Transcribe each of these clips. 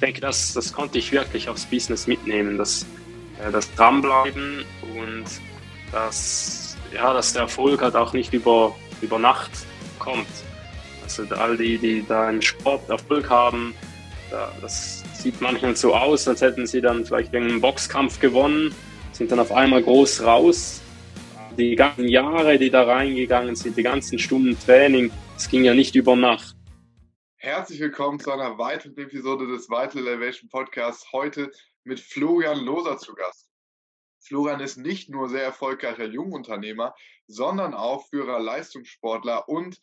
denke, das, das konnte ich wirklich aufs Business mitnehmen, das, äh, das Dranbleiben und das, ja, dass der Erfolg halt auch nicht über, über Nacht kommt. Also all die, die da im Sport Erfolg haben, das sieht manchmal so aus, als hätten sie dann vielleicht einen Boxkampf gewonnen, sind dann auf einmal groß raus. Die ganzen Jahre, die da reingegangen sind, die ganzen Stunden Training, es ging ja nicht über Nacht. Herzlich willkommen zu einer weiteren Episode des Vital Elevation Podcasts. Heute mit Florian Loser zu Gast. Florian ist nicht nur sehr erfolgreicher Jungunternehmer, sondern auch Führer Leistungssportler und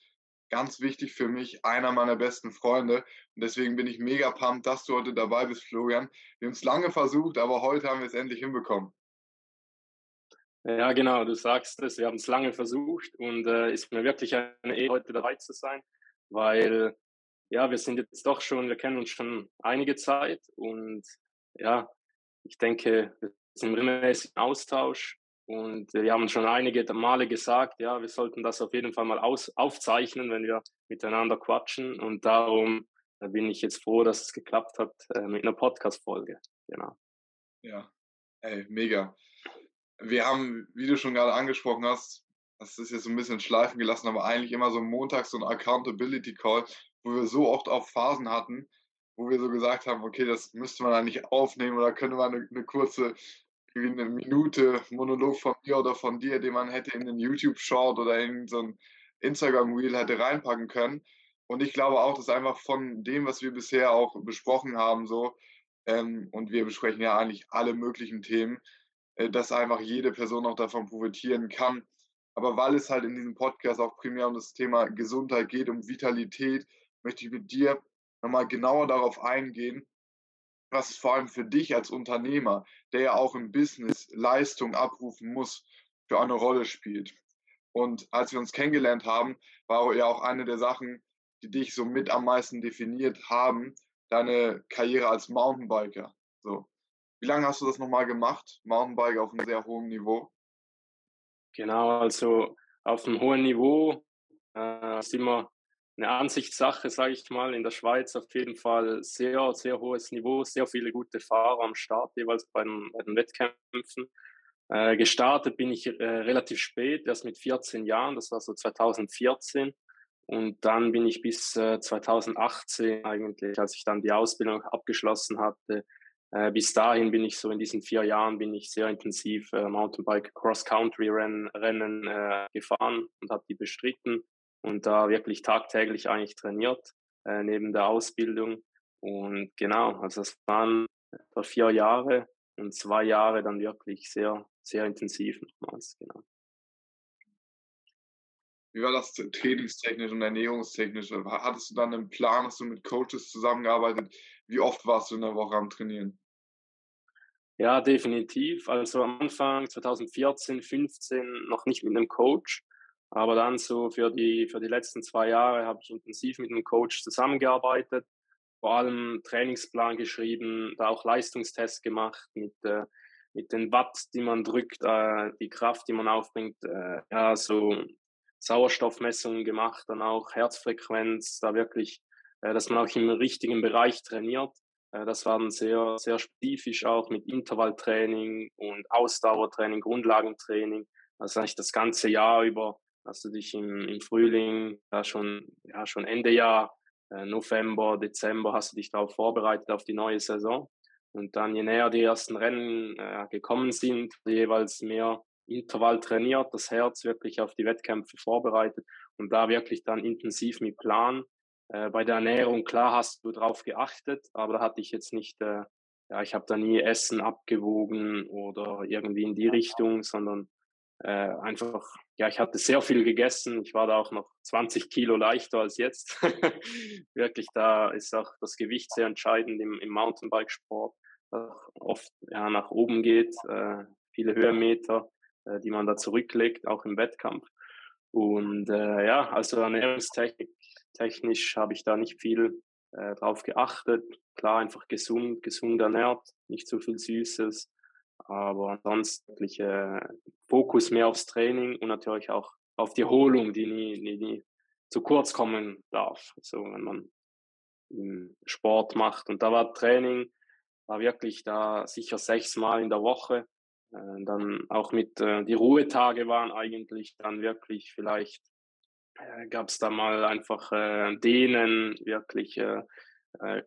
ganz wichtig für mich, einer meiner besten Freunde. Und deswegen bin ich mega pumped, dass du heute dabei bist, Florian. Wir haben es lange versucht, aber heute haben wir es endlich hinbekommen. Ja, genau, du sagst es. Wir haben es lange versucht und äh, ist mir wirklich eine Ehre, heute dabei zu sein, weil ja, wir sind jetzt doch schon, wir kennen uns schon einige Zeit und ja, ich denke, wir sind im regelmäßigen Austausch und wir haben schon einige Male gesagt, ja, wir sollten das auf jeden Fall mal aus, aufzeichnen, wenn wir miteinander quatschen und darum bin ich jetzt froh, dass es geklappt hat äh, mit einer Podcast-Folge. Genau. Ja, ey, mega. Wir haben, wie du schon gerade angesprochen hast, das ist jetzt so ein bisschen schleifen gelassen, aber eigentlich immer so montags so ein Accountability Call, wo wir so oft auch Phasen hatten, wo wir so gesagt haben, okay, das müsste man eigentlich aufnehmen oder könnte man eine, eine kurze eine Minute Monolog von mir oder von dir, den man hätte in den YouTube-Short oder in so ein Instagram-Reel hätte reinpacken können. Und ich glaube auch, dass einfach von dem, was wir bisher auch besprochen haben, so, ähm, und wir besprechen ja eigentlich alle möglichen Themen, äh, dass einfach jede Person auch davon profitieren kann. Aber weil es halt in diesem Podcast auch primär um das Thema Gesundheit geht, um Vitalität, möchte ich mit dir nochmal genauer darauf eingehen, was vor allem für dich als Unternehmer, der ja auch im Business Leistung abrufen muss, für eine Rolle spielt. Und als wir uns kennengelernt haben, war ja auch eine der Sachen, die dich so mit am meisten definiert haben, deine Karriere als Mountainbiker. So. Wie lange hast du das nochmal gemacht? Mountainbike auf einem sehr hohen Niveau? Genau, also auf einem hohen Niveau äh, ist immer eine Ansichtssache, sage ich mal. In der Schweiz auf jeden Fall sehr, sehr hohes Niveau, sehr viele gute Fahrer am Start, jeweils bei den, bei den Wettkämpfen. Äh, gestartet bin ich äh, relativ spät, erst mit 14 Jahren, das war so 2014. Und dann bin ich bis äh, 2018 eigentlich, als ich dann die Ausbildung abgeschlossen hatte, äh, bis dahin bin ich so in diesen vier Jahren bin ich sehr intensiv äh, Mountainbike Cross-Country-Rennen Rennen, äh, gefahren und habe die bestritten und da wirklich tagtäglich eigentlich trainiert äh, neben der Ausbildung. Und genau, also es waren etwa vier Jahre und zwei Jahre dann wirklich sehr, sehr intensiv nochmals, genau. Wie war das trainingstechnisch und ernährungstechnisch? Hattest du dann einen Plan, hast du mit Coaches zusammengearbeitet? Wie oft warst du in der Woche am Trainieren? Ja, definitiv. Also am Anfang 2014, 15 noch nicht mit einem Coach, aber dann so für die, für die letzten zwei Jahre habe ich intensiv mit einem Coach zusammengearbeitet, vor allem Trainingsplan geschrieben, da auch Leistungstests gemacht mit, äh, mit den Watt, die man drückt, äh, die Kraft, die man aufbringt, äh, ja, so Sauerstoffmessungen gemacht, dann auch Herzfrequenz, da wirklich, äh, dass man auch im richtigen Bereich trainiert. Äh, das war dann sehr, sehr spezifisch auch mit Intervalltraining und Ausdauertraining, Grundlagentraining. Also eigentlich das ganze Jahr über hast du dich im, im Frühling, ja schon, ja schon Ende Jahr, äh, November, Dezember hast du dich darauf vorbereitet auf die neue Saison. Und dann, je näher die ersten Rennen äh, gekommen sind, jeweils mehr Intervall trainiert, das Herz wirklich auf die Wettkämpfe vorbereitet und da wirklich dann intensiv mit Plan. Äh, bei der Ernährung, klar hast du darauf geachtet, aber da hatte ich jetzt nicht, äh, ja, ich habe da nie Essen abgewogen oder irgendwie in die Richtung, sondern äh, einfach, ja, ich hatte sehr viel gegessen. Ich war da auch noch 20 Kilo leichter als jetzt. Wirklich, da ist auch das Gewicht sehr entscheidend im, im Mountainbikesport. Oft ja, nach oben geht, äh, viele Höhenmeter, äh, die man da zurücklegt, auch im Wettkampf. Und äh, ja, also ernährungstechnisch technisch habe ich da nicht viel äh, drauf geachtet. Klar, einfach gesund, gesund ernährt, nicht zu viel Süßes, aber ansonsten äh, Fokus mehr aufs Training und natürlich auch auf die Erholung, die nie, nie, nie zu kurz kommen darf. Also wenn man Sport macht. Und da war Training, war wirklich da sicher sechsmal in der Woche. Äh, dann auch mit, äh, die Ruhetage waren eigentlich dann wirklich vielleicht, äh, gab es da mal einfach äh, Dehnen, wirklich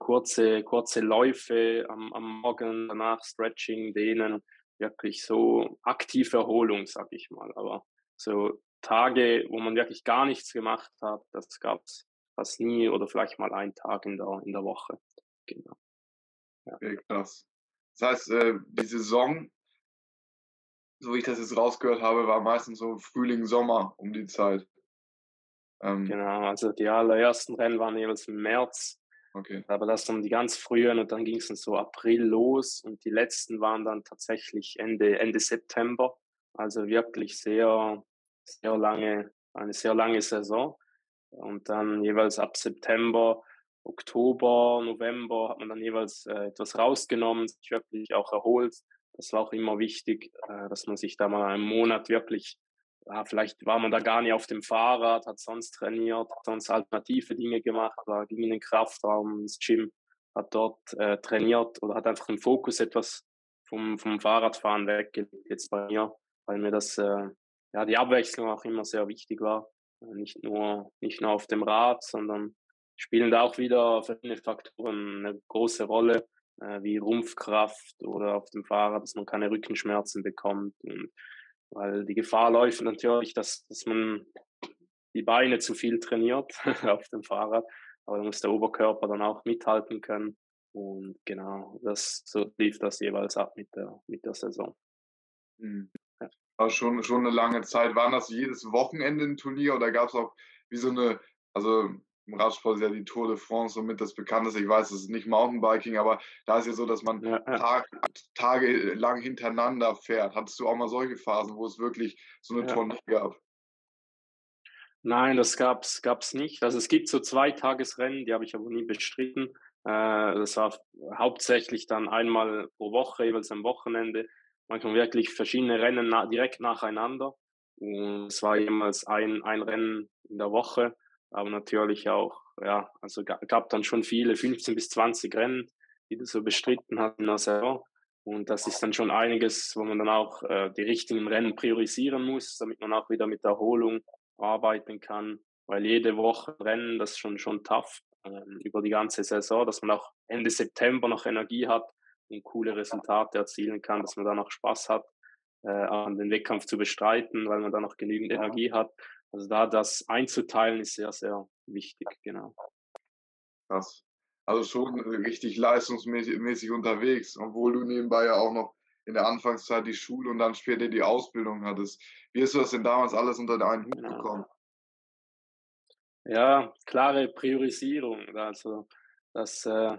kurze, kurze Läufe am, am Morgen, danach Stretching, Dehnen, wirklich so aktive Erholung, sag ich mal. Aber so Tage, wo man wirklich gar nichts gemacht hat, das gab es fast nie oder vielleicht mal einen Tag in der, in der Woche. Genau. Ja. Okay, krass. Das heißt, äh, die Saison, so wie ich das jetzt rausgehört habe, war meistens so Frühling, Sommer um die Zeit. Ähm, genau, also die allerersten Rennen waren jeweils im März. Okay. Aber das dann die ganz frühen und dann ging es dann so April los und die letzten waren dann tatsächlich Ende, Ende September. Also wirklich sehr, sehr lange, eine sehr lange Saison. Und dann jeweils ab September, Oktober, November hat man dann jeweils äh, etwas rausgenommen, sich wirklich auch erholt. Das war auch immer wichtig, äh, dass man sich da mal einen Monat wirklich, ja, vielleicht war man da gar nicht auf dem Fahrrad, hat sonst trainiert, hat sonst alternative Dinge gemacht, war, ging in den Kraftraum, ins Gym, hat dort äh, trainiert oder hat einfach den Fokus etwas vom, vom Fahrradfahren weggelegt jetzt bei mir, weil mir das, äh, ja, die Abwechslung auch immer sehr wichtig war. Äh, nicht nur, nicht nur auf dem Rad, sondern spielen da auch wieder verschiedene Faktoren eine große Rolle, äh, wie Rumpfkraft oder auf dem Fahrrad, dass man keine Rückenschmerzen bekommt. Und weil die Gefahr läuft natürlich, dass, dass man die Beine zu viel trainiert auf dem Fahrrad, aber da muss der Oberkörper dann auch mithalten können. Und genau, das so lief das jeweils ab mit der, mit der Saison. Mhm. War schon, schon eine lange Zeit. Waren das jedes Wochenende ein Turnier oder gab es auch wie so eine, also im Radsport ist ja die Tour de France somit das bekannteste. Ich weiß, es ist nicht Mountainbiking, aber da ist ja so, dass man ja, ja. Tag, tagelang hintereinander fährt. Hattest du auch mal solche Phasen, wo es wirklich so eine ja. Tournee gab? Nein, das gab es nicht. Also es gibt so zwei Tagesrennen, die habe ich aber nie bestritten. Äh, das war hauptsächlich dann einmal pro Woche, jeweils am Wochenende manchmal wirklich verschiedene Rennen na direkt nacheinander. Und es war jemals ein, ein Rennen in der Woche, aber natürlich auch, ja, also gab dann schon viele, 15 bis 20 Rennen, die du so bestritten hast in der Saison. Und das ist dann schon einiges, wo man dann auch äh, die richtigen Rennen priorisieren muss, damit man auch wieder mit Erholung arbeiten kann. Weil jede Woche Rennen, das ist schon, schon tough äh, über die ganze Saison, dass man auch Ende September noch Energie hat, und coole Resultate erzielen kann, dass man da noch Spaß hat, äh, an den Wettkampf zu bestreiten, weil man da noch genügend Energie hat. Also da das einzuteilen ist sehr, sehr wichtig, genau. Krass. Also schon richtig leistungsmäßig unterwegs, obwohl du nebenbei ja auch noch in der Anfangszeit die Schule und dann später die Ausbildung hattest. Wie hast du das denn damals alles unter einen Hut genau. bekommen? Ja, klare Priorisierung. Also das äh,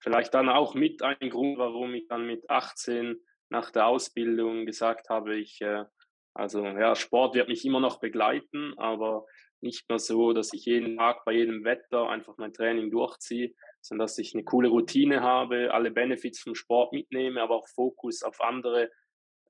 vielleicht dann auch mit ein Grund, warum ich dann mit 18 nach der Ausbildung gesagt habe, ich, äh, also ja, Sport wird mich immer noch begleiten, aber nicht mehr so, dass ich jeden Tag bei jedem Wetter einfach mein Training durchziehe, sondern dass ich eine coole Routine habe, alle Benefits vom Sport mitnehme, aber auch Fokus auf andere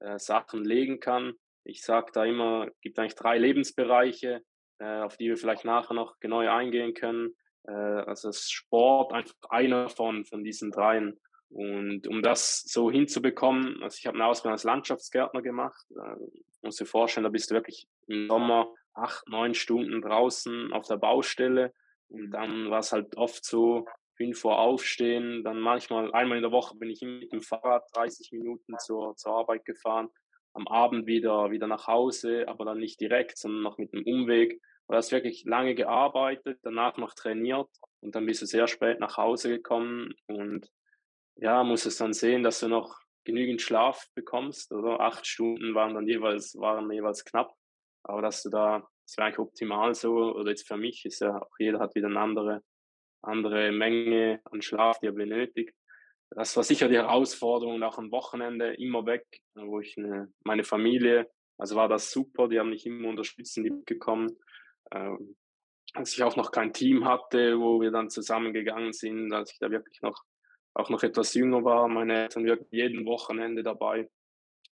äh, Sachen legen kann. Ich sage da immer, es gibt eigentlich drei Lebensbereiche, äh, auf die wir vielleicht nachher noch genau eingehen können. Äh, also ist Sport einfach einer von, von diesen dreien. Und um das so hinzubekommen, also ich habe eine Ausbildung als Landschaftsgärtner gemacht. Äh, muss dir vorstellen, da bist du wirklich im Sommer acht, neun Stunden draußen auf der Baustelle. Und dann war es halt oft so, fünf Uhr aufstehen, dann manchmal einmal in der Woche bin ich mit dem Fahrrad 30 Minuten zur, zur Arbeit gefahren, am Abend wieder, wieder nach Hause, aber dann nicht direkt, sondern noch mit einem Umweg. Du hast wirklich lange gearbeitet, danach noch trainiert und dann bist du sehr spät nach Hause gekommen und ja, musst es dann sehen, dass du noch genügend Schlaf bekommst, oder? Acht Stunden waren dann jeweils, waren jeweils knapp, aber dass du da, das wäre eigentlich optimal so, oder jetzt für mich ist ja, auch jeder hat wieder eine andere, andere Menge an Schlaf, die er benötigt. Das war sicher die Herausforderung, auch am Wochenende immer weg, wo ich eine, meine Familie, also war das super, die haben mich immer unterstützt, die mitgekommen ähm, als ich auch noch kein Team hatte, wo wir dann zusammengegangen sind, als ich da wirklich noch auch noch etwas jünger war, meine Eltern wirklich jeden Wochenende dabei.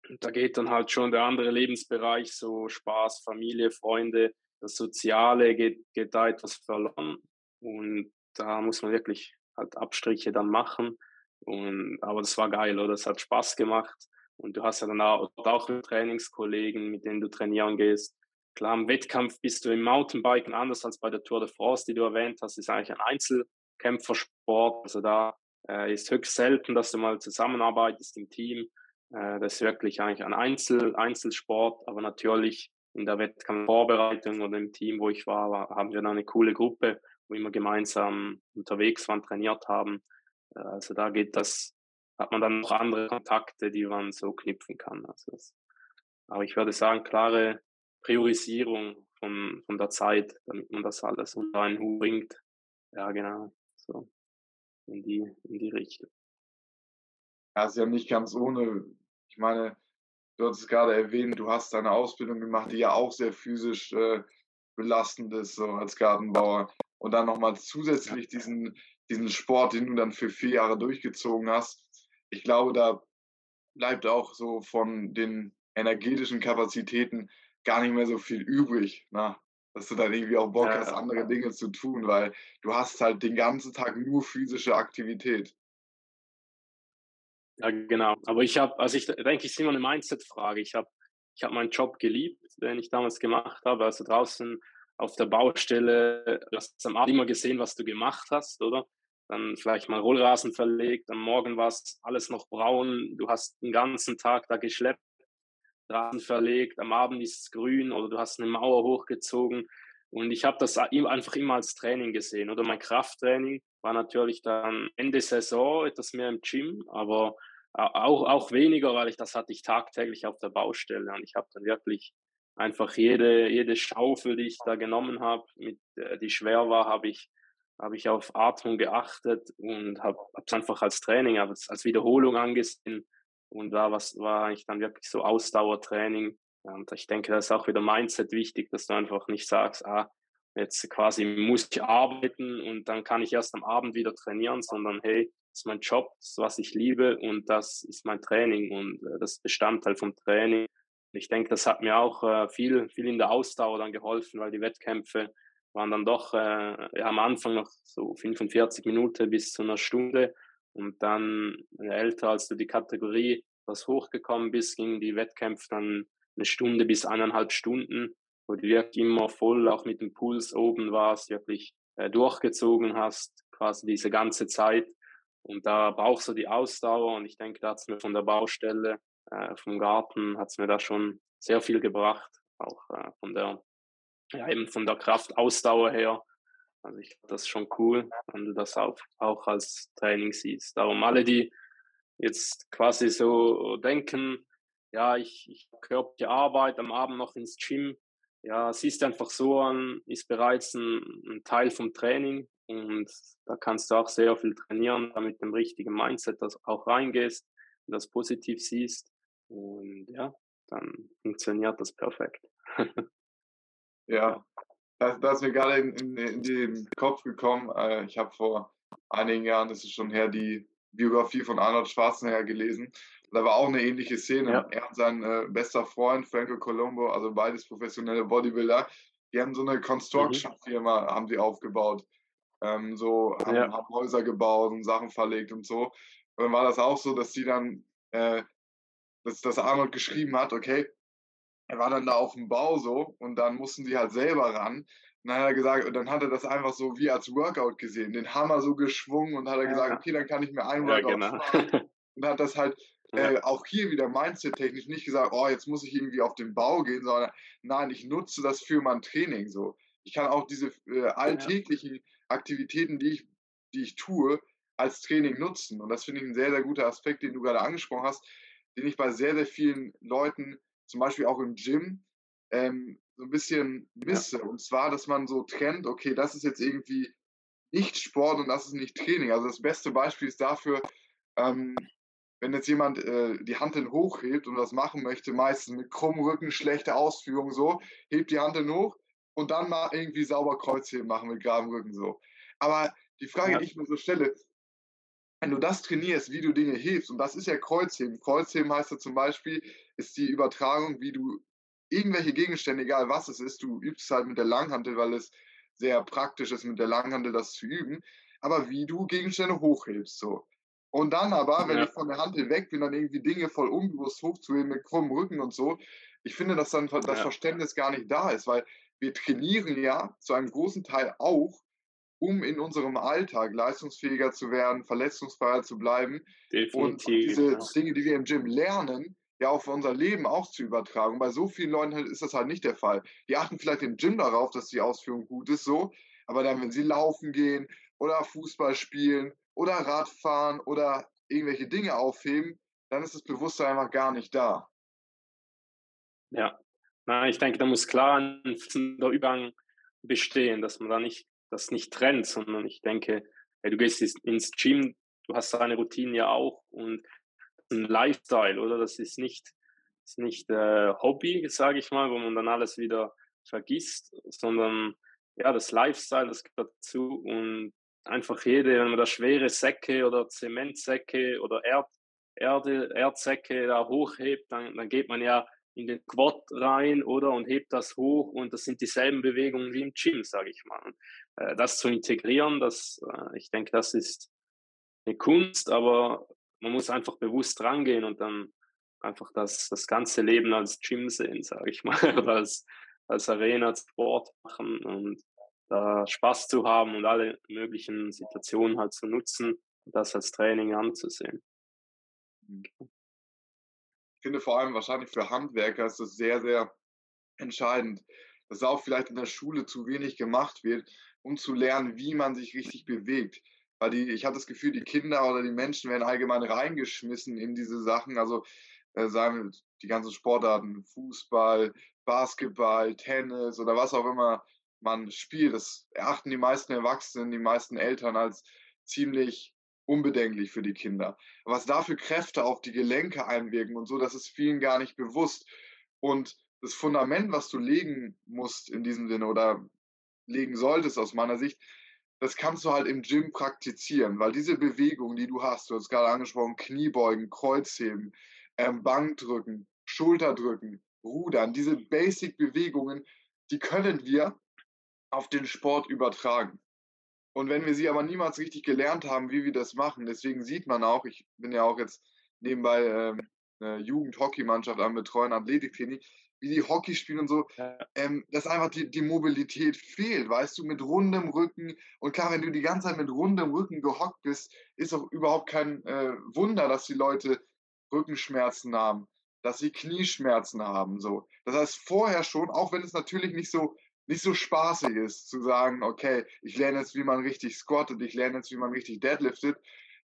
Und da geht dann halt schon der andere Lebensbereich, so Spaß, Familie, Freunde, das Soziale geht, geht da etwas verloren. Und da muss man wirklich halt Abstriche dann machen. Und, aber das war geil, oder? Es hat Spaß gemacht. Und du hast ja dann auch, auch Trainingskollegen, mit denen du trainieren gehst. Klar, im Wettkampf bist du im Mountainbiken anders als bei der Tour de France, die du erwähnt hast, ist eigentlich ein Einzelkämpfersport. Also da äh, ist höchst selten, dass du mal zusammenarbeitest im Team. Äh, das ist wirklich eigentlich ein Einzel Einzelsport, aber natürlich in der Wettkampfvorbereitung oder im Team, wo ich war, war haben wir dann eine coole Gruppe, wo wir gemeinsam unterwegs waren, trainiert haben. Äh, also da geht das, hat man dann noch andere Kontakte, die man so knüpfen kann. Also das, aber ich würde sagen, klare Priorisierung von, von der Zeit, damit man das alles unter einen Hut bringt. Ja, genau. So in die, in die Richtung. Ja, ist ja nicht ganz ohne. Ich meine, du hast es gerade erwähnt, du hast deine Ausbildung gemacht, die ja auch sehr physisch äh, belastend ist, so als Gartenbauer. Und dann nochmal zusätzlich diesen, diesen Sport, den du dann für vier Jahre durchgezogen hast. Ich glaube, da bleibt auch so von den energetischen Kapazitäten gar nicht mehr so viel übrig. Na? Dass du dann irgendwie auch Bock ja, hast, andere Dinge zu tun, weil du hast halt den ganzen Tag nur physische Aktivität. Ja, genau. Aber ich habe, also ich denke, es ist immer eine Mindset-Frage. Ich habe ich hab meinen Job geliebt, den ich damals gemacht habe. Also draußen auf der Baustelle, du hast am Abend immer gesehen, was du gemacht hast, oder? Dann vielleicht mal Rollrasen verlegt, am Morgen war es alles noch braun, du hast den ganzen Tag da geschleppt Rasen verlegt, am Abend ist es grün oder du hast eine Mauer hochgezogen. Und ich habe das einfach immer als Training gesehen. Oder mein Krafttraining war natürlich dann Ende Saison etwas mehr im Gym, aber auch, auch weniger, weil ich das hatte ich tagtäglich auf der Baustelle. Und ich habe dann wirklich einfach jede, jede Schaufel, die ich da genommen habe, mit, äh, die schwer war, habe ich, hab ich auf Atmung geachtet und habe es einfach als Training, als, als Wiederholung angesehen und da was war eigentlich dann wirklich so Ausdauertraining. Und ich denke, da ist auch wieder Mindset wichtig, dass du einfach nicht sagst, ah, jetzt quasi muss ich arbeiten und dann kann ich erst am Abend wieder trainieren, sondern hey, das ist mein Job, das ist, was ich liebe und das ist mein Training und äh, das Bestandteil vom Training. Ich denke, das hat mir auch äh, viel, viel in der Ausdauer dann geholfen, weil die Wettkämpfe waren dann doch äh, ja, am Anfang noch so 45 Minuten bis zu einer Stunde und dann älter, als du die Kategorie was hochgekommen bist, gingen die Wettkämpfe dann eine Stunde bis eineinhalb Stunden, wo du wirklich immer voll auch mit dem Puls oben warst, wirklich äh, durchgezogen hast, quasi diese ganze Zeit. Und da brauchst du die Ausdauer und ich denke, da hat es mir von der Baustelle, äh, vom Garten, hat es mir da schon sehr viel gebracht, auch äh, von der, ja, eben von der Kraftausdauer her also ich finde das schon cool, wenn du das auch, auch als Training siehst. Darum alle, die jetzt quasi so denken, ja, ich, ich habe körperliche Arbeit, am Abend noch ins Gym, ja, siehst einfach so an, ist bereits ein, ein, Teil vom Training und da kannst du auch sehr viel trainieren, damit mit dem richtigen Mindset das auch reingehst und das positiv siehst und ja, dann funktioniert das perfekt. ja, da, da ist mir gerade in, in, in, den Kopf gekommen. Äh, ich habe vor einigen Jahren, das ist schon her, die Biografie von Arnold Schwarzenegger gelesen. Da war auch eine ähnliche Szene. Ja. Er und sein äh, bester Freund Franco Colombo, also beides professionelle Bodybuilder, die haben so eine Construction-Firma, mhm. haben die aufgebaut. Ähm, so haben, ja. haben, Häuser gebaut und Sachen verlegt und so. Und dann war das auch so, dass die dann, äh, dass, dass Arnold geschrieben hat, okay, er war dann da auf dem Bau so und dann mussten sie halt selber ran. Und dann hat er gesagt, und dann hat er das einfach so wie als Workout gesehen, den Hammer so geschwungen und hat er ja. gesagt, okay, dann kann ich mir ein Workout ja, genau. Und hat das halt äh, auch hier wieder Mindset-technisch nicht gesagt, oh, jetzt muss ich irgendwie auf den Bau gehen, sondern nein, ich nutze das für mein Training so. Ich kann auch diese äh, alltäglichen ja. Aktivitäten, die ich, die ich tue, als Training nutzen. Und das finde ich ein sehr, sehr guter Aspekt, den du gerade angesprochen hast, den ich bei sehr, sehr vielen Leuten zum Beispiel auch im Gym, ähm, so ein bisschen misse. Ja. Und zwar, dass man so trennt, okay, das ist jetzt irgendwie nicht Sport und das ist nicht Training. Also das beste Beispiel ist dafür, ähm, wenn jetzt jemand äh, die Hand hochhebt und das machen möchte, meistens mit krummem Rücken, schlechte Ausführung so, hebt die Hand hoch und dann mal irgendwie sauber Kreuzheben machen mit geradem Rücken so. Aber die Frage, ja. die ich mir so stelle, wenn du das trainierst, wie du Dinge hebst, und das ist ja Kreuzheben. Kreuzheben heißt ja zum Beispiel, ist die Übertragung, wie du irgendwelche Gegenstände, egal was es ist, du übst es halt mit der Langhantel, weil es sehr praktisch ist, mit der Langhandel das zu üben, aber wie du Gegenstände hochhebst. So. Und dann aber, wenn ja. ich von der Hand weg bin, dann irgendwie Dinge voll unbewusst hochzuheben mit krummem Rücken und so, ich finde, dass dann das ja. Verständnis gar nicht da ist, weil wir trainieren ja zu einem großen Teil auch, um in unserem Alltag leistungsfähiger zu werden, verletzungsfreier zu bleiben Definitiv, und diese ja. Dinge, die wir im Gym lernen, ja auf unser Leben auch zu übertragen. Bei so vielen Leuten ist das halt nicht der Fall. Die achten vielleicht im Gym darauf, dass die Ausführung gut ist, so, aber dann, wenn sie laufen gehen oder Fußball spielen oder Radfahren oder irgendwelche Dinge aufheben, dann ist das Bewusstsein einfach gar nicht da. Ja, Na, ich denke, da muss klar ein fließender Übergang bestehen, dass man da nicht das nicht trennt, sondern ich denke, hey, du gehst ins Gym, du hast deine Routine ja auch und ein Lifestyle, oder? Das ist nicht, ist nicht äh, Hobby, sage ich mal, wo man dann alles wieder vergisst, sondern ja, das Lifestyle, das gehört dazu und einfach jede, wenn man da schwere Säcke oder Zementsäcke oder Erd, Erde, Erdsäcke da hochhebt, dann, dann geht man ja in den Quad rein oder und hebt das hoch und das sind dieselben Bewegungen wie im Gym, sage ich mal. Äh, das zu integrieren, das, äh, ich denke, das ist eine Kunst, aber man muss einfach bewusst rangehen und dann einfach das, das ganze Leben als Gym sehen, sage ich mal, oder als, als Arena Sport machen und da Spaß zu haben und alle möglichen Situationen halt zu nutzen und das als Training anzusehen. Mhm. Ich finde vor allem wahrscheinlich für Handwerker ist das sehr, sehr entscheidend, dass auch vielleicht in der Schule zu wenig gemacht wird, um zu lernen, wie man sich richtig bewegt. Weil die, ich habe das Gefühl, die Kinder oder die Menschen werden allgemein reingeschmissen in diese Sachen. Also äh, sagen wir die ganzen Sportarten, Fußball, Basketball, Tennis oder was auch immer man spielt. Das erachten die meisten Erwachsenen, die meisten Eltern als ziemlich unbedenklich für die Kinder. Was da für Kräfte auf die Gelenke einwirken und so, das ist vielen gar nicht bewusst. Und das Fundament, was du legen musst in diesem Sinne oder legen solltest aus meiner Sicht, das kannst du halt im Gym praktizieren, weil diese Bewegungen, die du hast, du hast gerade angesprochen, Kniebeugen, Kreuzheben, ähm, Bankdrücken, Schulterdrücken, Rudern, diese Basic-Bewegungen, die können wir auf den Sport übertragen. Und wenn wir sie aber niemals richtig gelernt haben, wie wir das machen, deswegen sieht man auch, ich bin ja auch jetzt nebenbei ähm, eine Jugendhockeymannschaft am Betreuen, Athletiktraining, wie die Hockey spielen und so, ja. ähm, dass einfach die, die Mobilität fehlt, weißt du, mit rundem Rücken. Und klar, wenn du die ganze Zeit mit rundem Rücken gehockt bist, ist auch überhaupt kein äh, Wunder, dass die Leute Rückenschmerzen haben, dass sie Knieschmerzen haben. So. Das heißt, vorher schon, auch wenn es natürlich nicht so nicht so spaßig ist, zu sagen, okay, ich lerne jetzt, wie man richtig squattet, ich lerne jetzt, wie man richtig deadliftet.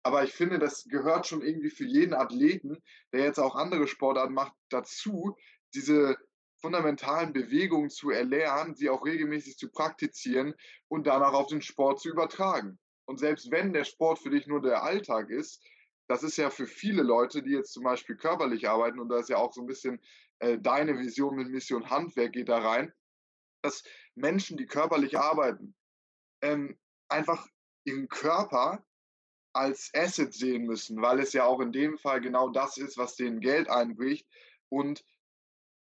Aber ich finde, das gehört schon irgendwie für jeden Athleten, der jetzt auch andere Sportarten macht, dazu, diese fundamentalen Bewegungen zu erlernen, sie auch regelmäßig zu praktizieren und danach auf den Sport zu übertragen. Und selbst wenn der Sport für dich nur der Alltag ist, das ist ja für viele Leute, die jetzt zum Beispiel körperlich arbeiten, und da ist ja auch so ein bisschen äh, deine Vision mit Mission Handwerk geht da rein, dass Menschen, die körperlich arbeiten, ähm, einfach ihren Körper als Asset sehen müssen, weil es ja auch in dem Fall genau das ist, was denen Geld einbricht und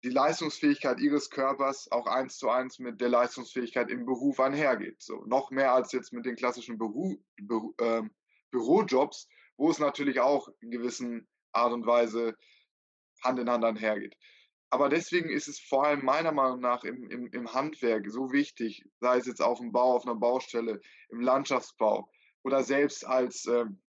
die Leistungsfähigkeit ihres Körpers auch eins zu eins mit der Leistungsfähigkeit im Beruf einhergeht. So noch mehr als jetzt mit den klassischen Büro, Büro, äh, Bürojobs, wo es natürlich auch in gewissen Art und Weise Hand in Hand einhergeht. Aber deswegen ist es vor allem meiner Meinung nach im, im, im Handwerk so wichtig, sei es jetzt auf dem Bau, auf einer Baustelle, im Landschaftsbau oder selbst als, ähm,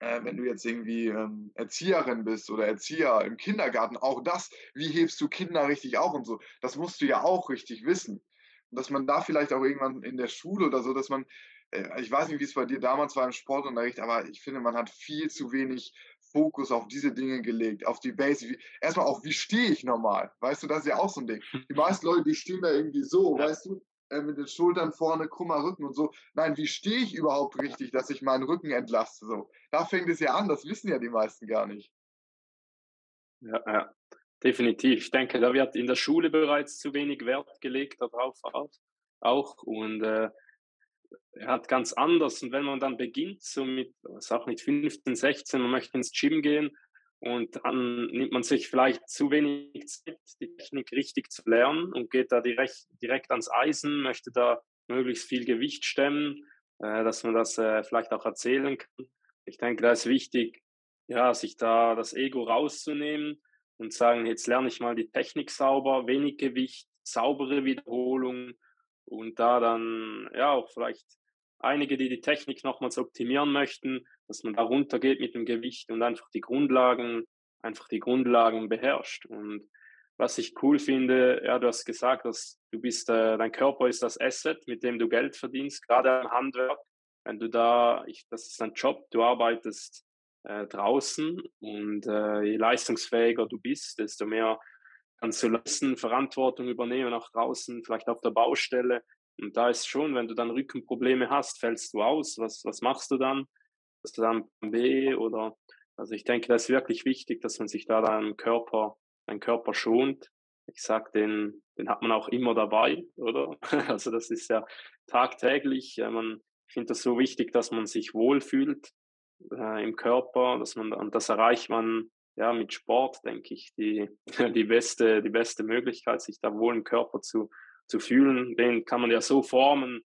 äh, wenn du jetzt irgendwie ähm, Erzieherin bist oder Erzieher im Kindergarten, auch das, wie hebst du Kinder richtig auf und so, das musst du ja auch richtig wissen. Und dass man da vielleicht auch irgendwann in der Schule oder so, dass man, äh, ich weiß nicht, wie es bei dir damals war im Sportunterricht, aber ich finde, man hat viel zu wenig Fokus auf diese Dinge gelegt, auf die Basic. Erstmal auch, wie stehe ich normal? Weißt du, das ist ja auch so ein Ding. Die meisten Leute, die stehen da irgendwie so, ja. weißt du, äh, mit den Schultern vorne, krummer Rücken und so. Nein, wie stehe ich überhaupt richtig, dass ich meinen Rücken entlaste? So, da fängt es ja an, das wissen ja die meisten gar nicht. Ja, ja, definitiv. Ich denke, da wird in der Schule bereits zu wenig Wert gelegt darauf auch. Und äh, hat ganz anders. Und wenn man dann beginnt, so mit, auch mit 15, 16, man möchte ins Gym gehen und dann nimmt man sich vielleicht zu wenig Zeit, die Technik richtig zu lernen und geht da direkt, direkt ans Eisen, möchte da möglichst viel Gewicht stemmen, äh, dass man das äh, vielleicht auch erzählen kann. Ich denke, da ist wichtig, ja, sich da das Ego rauszunehmen und sagen, jetzt lerne ich mal die Technik sauber, wenig Gewicht, saubere Wiederholung und da dann ja auch vielleicht einige, die die Technik nochmals optimieren möchten, dass man da runtergeht mit dem Gewicht und einfach die Grundlagen, einfach die Grundlagen beherrscht. Und was ich cool finde, ja, du hast gesagt, dass du bist, äh, dein Körper ist das Asset, mit dem du Geld verdienst, gerade am Handwerk. Wenn du da, ich, das ist dein Job, du arbeitest äh, draußen und äh, je leistungsfähiger du bist, desto mehr kannst du leisten, Verantwortung übernehmen, auch draußen, vielleicht auf der Baustelle. Und da ist schon, wenn du dann Rückenprobleme hast, fällst du aus. Was, was machst du dann? Du dann B oder, also ich denke, das ist wirklich wichtig, dass man sich da deinen Körper, deinen Körper schont. Ich sag, den, den hat man auch immer dabei, oder? Also das ist ja tagtäglich. Man, ich finde das so wichtig, dass man sich wohlfühlt äh, im Körper, dass man, und das erreicht man ja mit Sport, denke ich, die, die beste, die beste Möglichkeit, sich da wohl im Körper zu, zu fühlen. Den kann man ja so formen,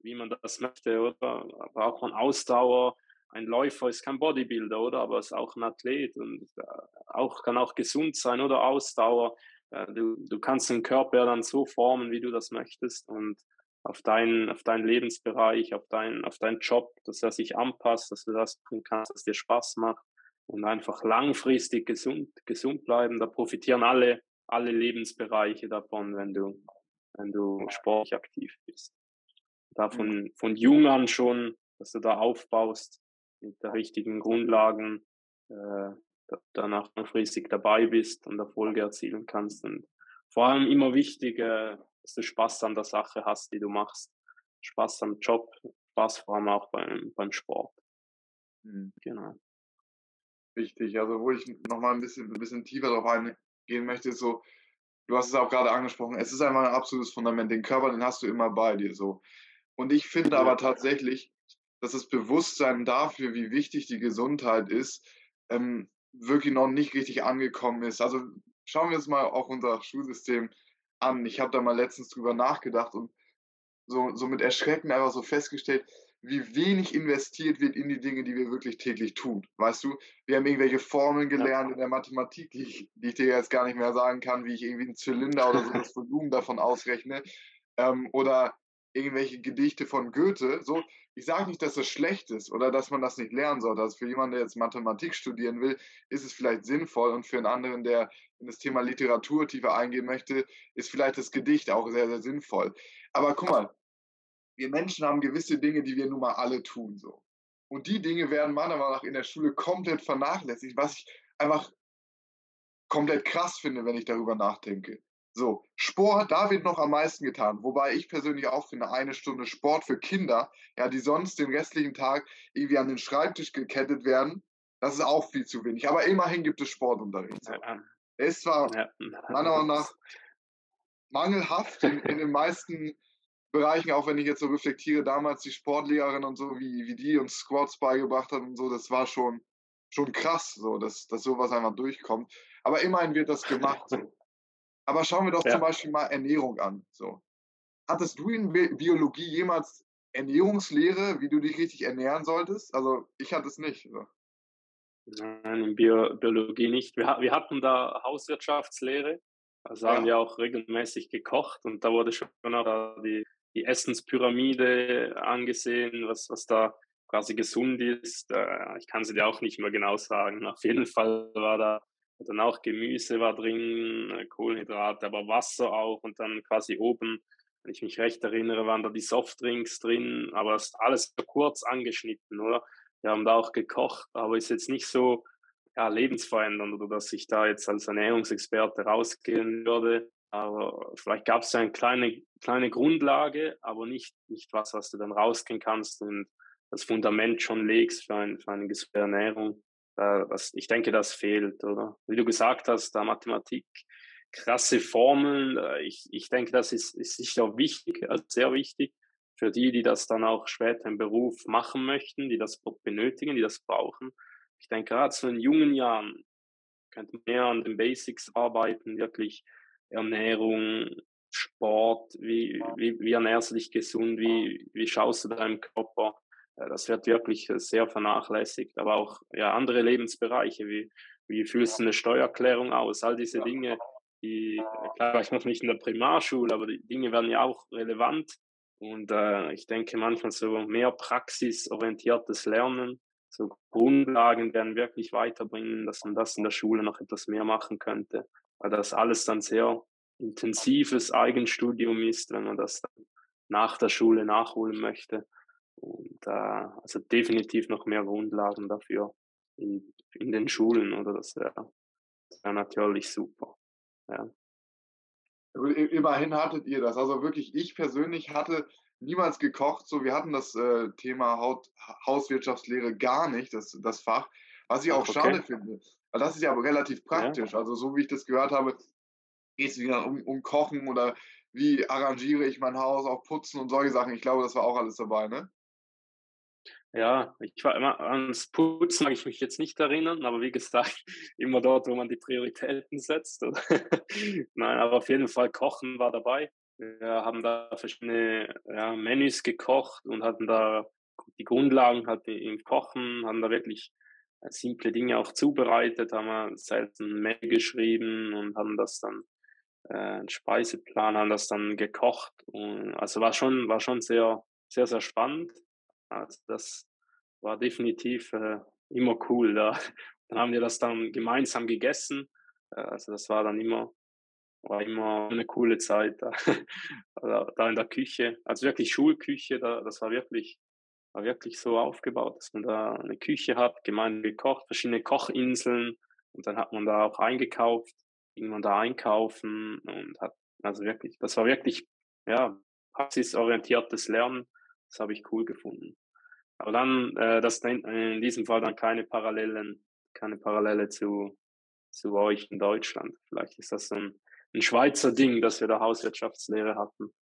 wie man das möchte, oder? Braucht man Ausdauer. Ein Läufer ist kein Bodybuilder, oder? Aber ist auch ein Athlet und äh, auch, kann auch gesund sein, oder? Ausdauer. Äh, du, du kannst den Körper dann so formen, wie du das möchtest und auf deinen, auf deinen Lebensbereich, auf deinen, auf deinen Job, dass er sich anpasst, dass du das tun kannst, was dir Spaß macht und einfach langfristig gesund, gesund bleiben. Da profitieren alle, alle Lebensbereiche davon, wenn du, wenn du sportlich aktiv bist. Da von, von jung an schon, dass du da aufbaust mit der richtigen Grundlagen, äh, danach langfristig dabei bist und Erfolge erzielen kannst. Und vor allem immer wichtig, äh, dass du Spaß an der Sache hast, die du machst. Spaß am Job, Spaß vor allem auch beim, beim Sport. Mhm. Genau. Wichtig. Also, wo ich nochmal ein bisschen, ein bisschen tiefer darauf eingehen möchte, ist so, du hast es auch gerade angesprochen, es ist einfach ein absolutes Fundament. Den Körper, den hast du immer bei dir so. Und ich finde aber tatsächlich, dass das Bewusstsein dafür, wie wichtig die Gesundheit ist, ähm, wirklich noch nicht richtig angekommen ist. Also schauen wir uns mal auch unser Schulsystem an. Ich habe da mal letztens drüber nachgedacht und so, so mit Erschrecken einfach so festgestellt, wie wenig investiert wird in die Dinge, die wir wirklich täglich tun. Weißt du, wir haben irgendwelche Formeln gelernt in der Mathematik, die ich, die ich dir jetzt gar nicht mehr sagen kann, wie ich irgendwie einen Zylinder oder so das Volumen davon ausrechne. Ähm, oder irgendwelche Gedichte von Goethe. So, ich sage nicht, dass das schlecht ist oder dass man das nicht lernen sollte. Also für jemanden, der jetzt Mathematik studieren will, ist es vielleicht sinnvoll und für einen anderen, der in das Thema Literatur tiefer eingehen möchte, ist vielleicht das Gedicht auch sehr, sehr sinnvoll. Aber guck mal, wir Menschen haben gewisse Dinge, die wir nun mal alle tun. So. Und die Dinge werden meiner Meinung nach in der Schule komplett vernachlässigt, was ich einfach komplett krass finde, wenn ich darüber nachdenke. So, Sport, da wird noch am meisten getan. Wobei ich persönlich auch finde, eine Stunde Sport für Kinder, ja, die sonst den restlichen Tag irgendwie an den Schreibtisch gekettet werden, das ist auch viel zu wenig. Aber immerhin gibt es Sportunterricht. So. Er ist zwar ja. meiner Meinung nach mangelhaft in, in, den meisten Bereichen, auch wenn ich jetzt so reflektiere, damals die Sportlehrerin und so, wie, wie die uns Squats beigebracht hat und so, das war schon, schon krass, so, dass, dass sowas einfach durchkommt. Aber immerhin wird das gemacht. So. Aber schauen wir doch ja. zum Beispiel mal Ernährung an. So. Hattest du in Biologie jemals Ernährungslehre, wie du dich richtig ernähren solltest? Also ich hatte es nicht. So. Nein, in Bio Biologie nicht. Wir, wir, hatten da Hauswirtschaftslehre. Also ja. haben wir auch regelmäßig gekocht und da wurde schon auch die, die Essenspyramide angesehen, was, was da quasi gesund ist. Äh, ich kann sie dir auch nicht mehr genau sagen. Auf jeden Fall war da dann auch Gemüse war drin, äh, Kohlenhydrate, aber Wasser auch und dann quasi oben, wenn ich mich recht erinnere, waren da die Softdrinks drin, aber es ist alles kurz angeschnitten, oder? Wir haben da auch gekocht, aber ist jetzt nicht so ja, lebensverändernd oder dass ich da jetzt als Ernährungsexperte rausgehen würde. Aber vielleicht gab es eine kleine, kleine Grundlage, aber nicht, nicht was, was du dann rausgehen kannst und das Fundament schon legst für, ein, für eine gesunde Ernährung. Äh, das, ich denke, das fehlt, oder? Wie du gesagt hast, da Mathematik, krasse Formeln. Äh, ich, ich denke, das ist, ist sicher wichtig, also sehr wichtig für die, die das dann auch später im Beruf machen möchten, die das benötigen, die das brauchen. Ich denke, gerade so in jungen Jahren könnte mehr an den Basics arbeiten, wirklich Ernährung, Sport, wie, wie, wie ernährst du dich gesund, wie, wie schaust du deinem Körper. Das wird wirklich sehr vernachlässigt, aber auch ja, andere Lebensbereiche, wie, wie fühlst du eine Steuererklärung aus, all diese Dinge, die, klar, vielleicht noch nicht in der Primarschule, aber die Dinge werden ja auch relevant. Und äh, ich denke manchmal so mehr praxisorientiertes Lernen, so Grundlagen werden wirklich weiterbringen, dass man das in der Schule noch etwas mehr machen könnte, weil das alles dann sehr intensives Eigenstudium ist, wenn man das nach der Schule nachholen möchte. Und äh, also definitiv noch mehr Grundlagen dafür in, in den Schulen, oder das wäre wär natürlich super. Ja. Immerhin hattet ihr das. Also wirklich, ich persönlich hatte niemals gekocht. So, wir hatten das äh, Thema Haut, Hauswirtschaftslehre gar nicht, das, das Fach. Was ich auch okay. schade finde. Weil das ist ja relativ praktisch. Ja. Also so wie ich das gehört habe, geht es wieder um, um Kochen oder wie arrangiere ich mein Haus, auch Putzen und solche Sachen. Ich glaube, das war auch alles dabei, ne? Ja, ich war immer ans Putzen, mag ich mich jetzt nicht erinnern, aber wie gesagt, immer dort, wo man die Prioritäten setzt. Nein, aber auf jeden Fall Kochen war dabei. Wir haben da verschiedene ja, Menüs gekocht und hatten da die Grundlagen halt im Kochen, haben da wirklich äh, simple Dinge auch zubereitet, haben wir selten Mail geschrieben und haben das dann äh, einen Speiseplan, haben das dann gekocht. Und, also war schon, war schon sehr, sehr, sehr spannend. Also das war definitiv äh, immer cool. Da. Dann haben wir das dann gemeinsam gegessen. Äh, also das war dann immer, war immer eine coole Zeit da, da in der Küche. Also wirklich Schulküche, da, das war wirklich, war wirklich so aufgebaut, dass man da eine Küche hat, gemeinsam gekocht, verschiedene Kochinseln und dann hat man da auch eingekauft, ging man da einkaufen und hat, also wirklich, das war wirklich, ja, praxisorientiertes Lernen. Das habe ich cool gefunden. Aber dann, äh, das in diesem Fall dann keine Parallelen, keine Parallele zu, zu euch in Deutschland. Vielleicht ist das so ein, ein Schweizer Ding, dass wir da Hauswirtschaftslehre hatten.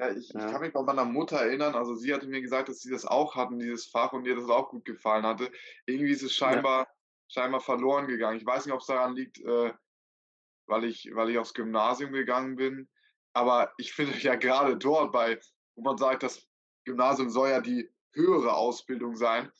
Ja, ich, ja. ich, kann mich bei meiner Mutter erinnern, also sie hatte mir gesagt, dass sie das auch hatten, dieses Fach, und ihr das auch gut gefallen hatte. Irgendwie ist es scheinbar, ja. scheinbar verloren gegangen. Ich weiß nicht, ob es daran liegt, äh, weil, ich, weil ich aufs Gymnasium gegangen bin. Aber ich finde ja gerade dort, bei, wo man sagt, das Gymnasium soll ja die höhere Ausbildung sein,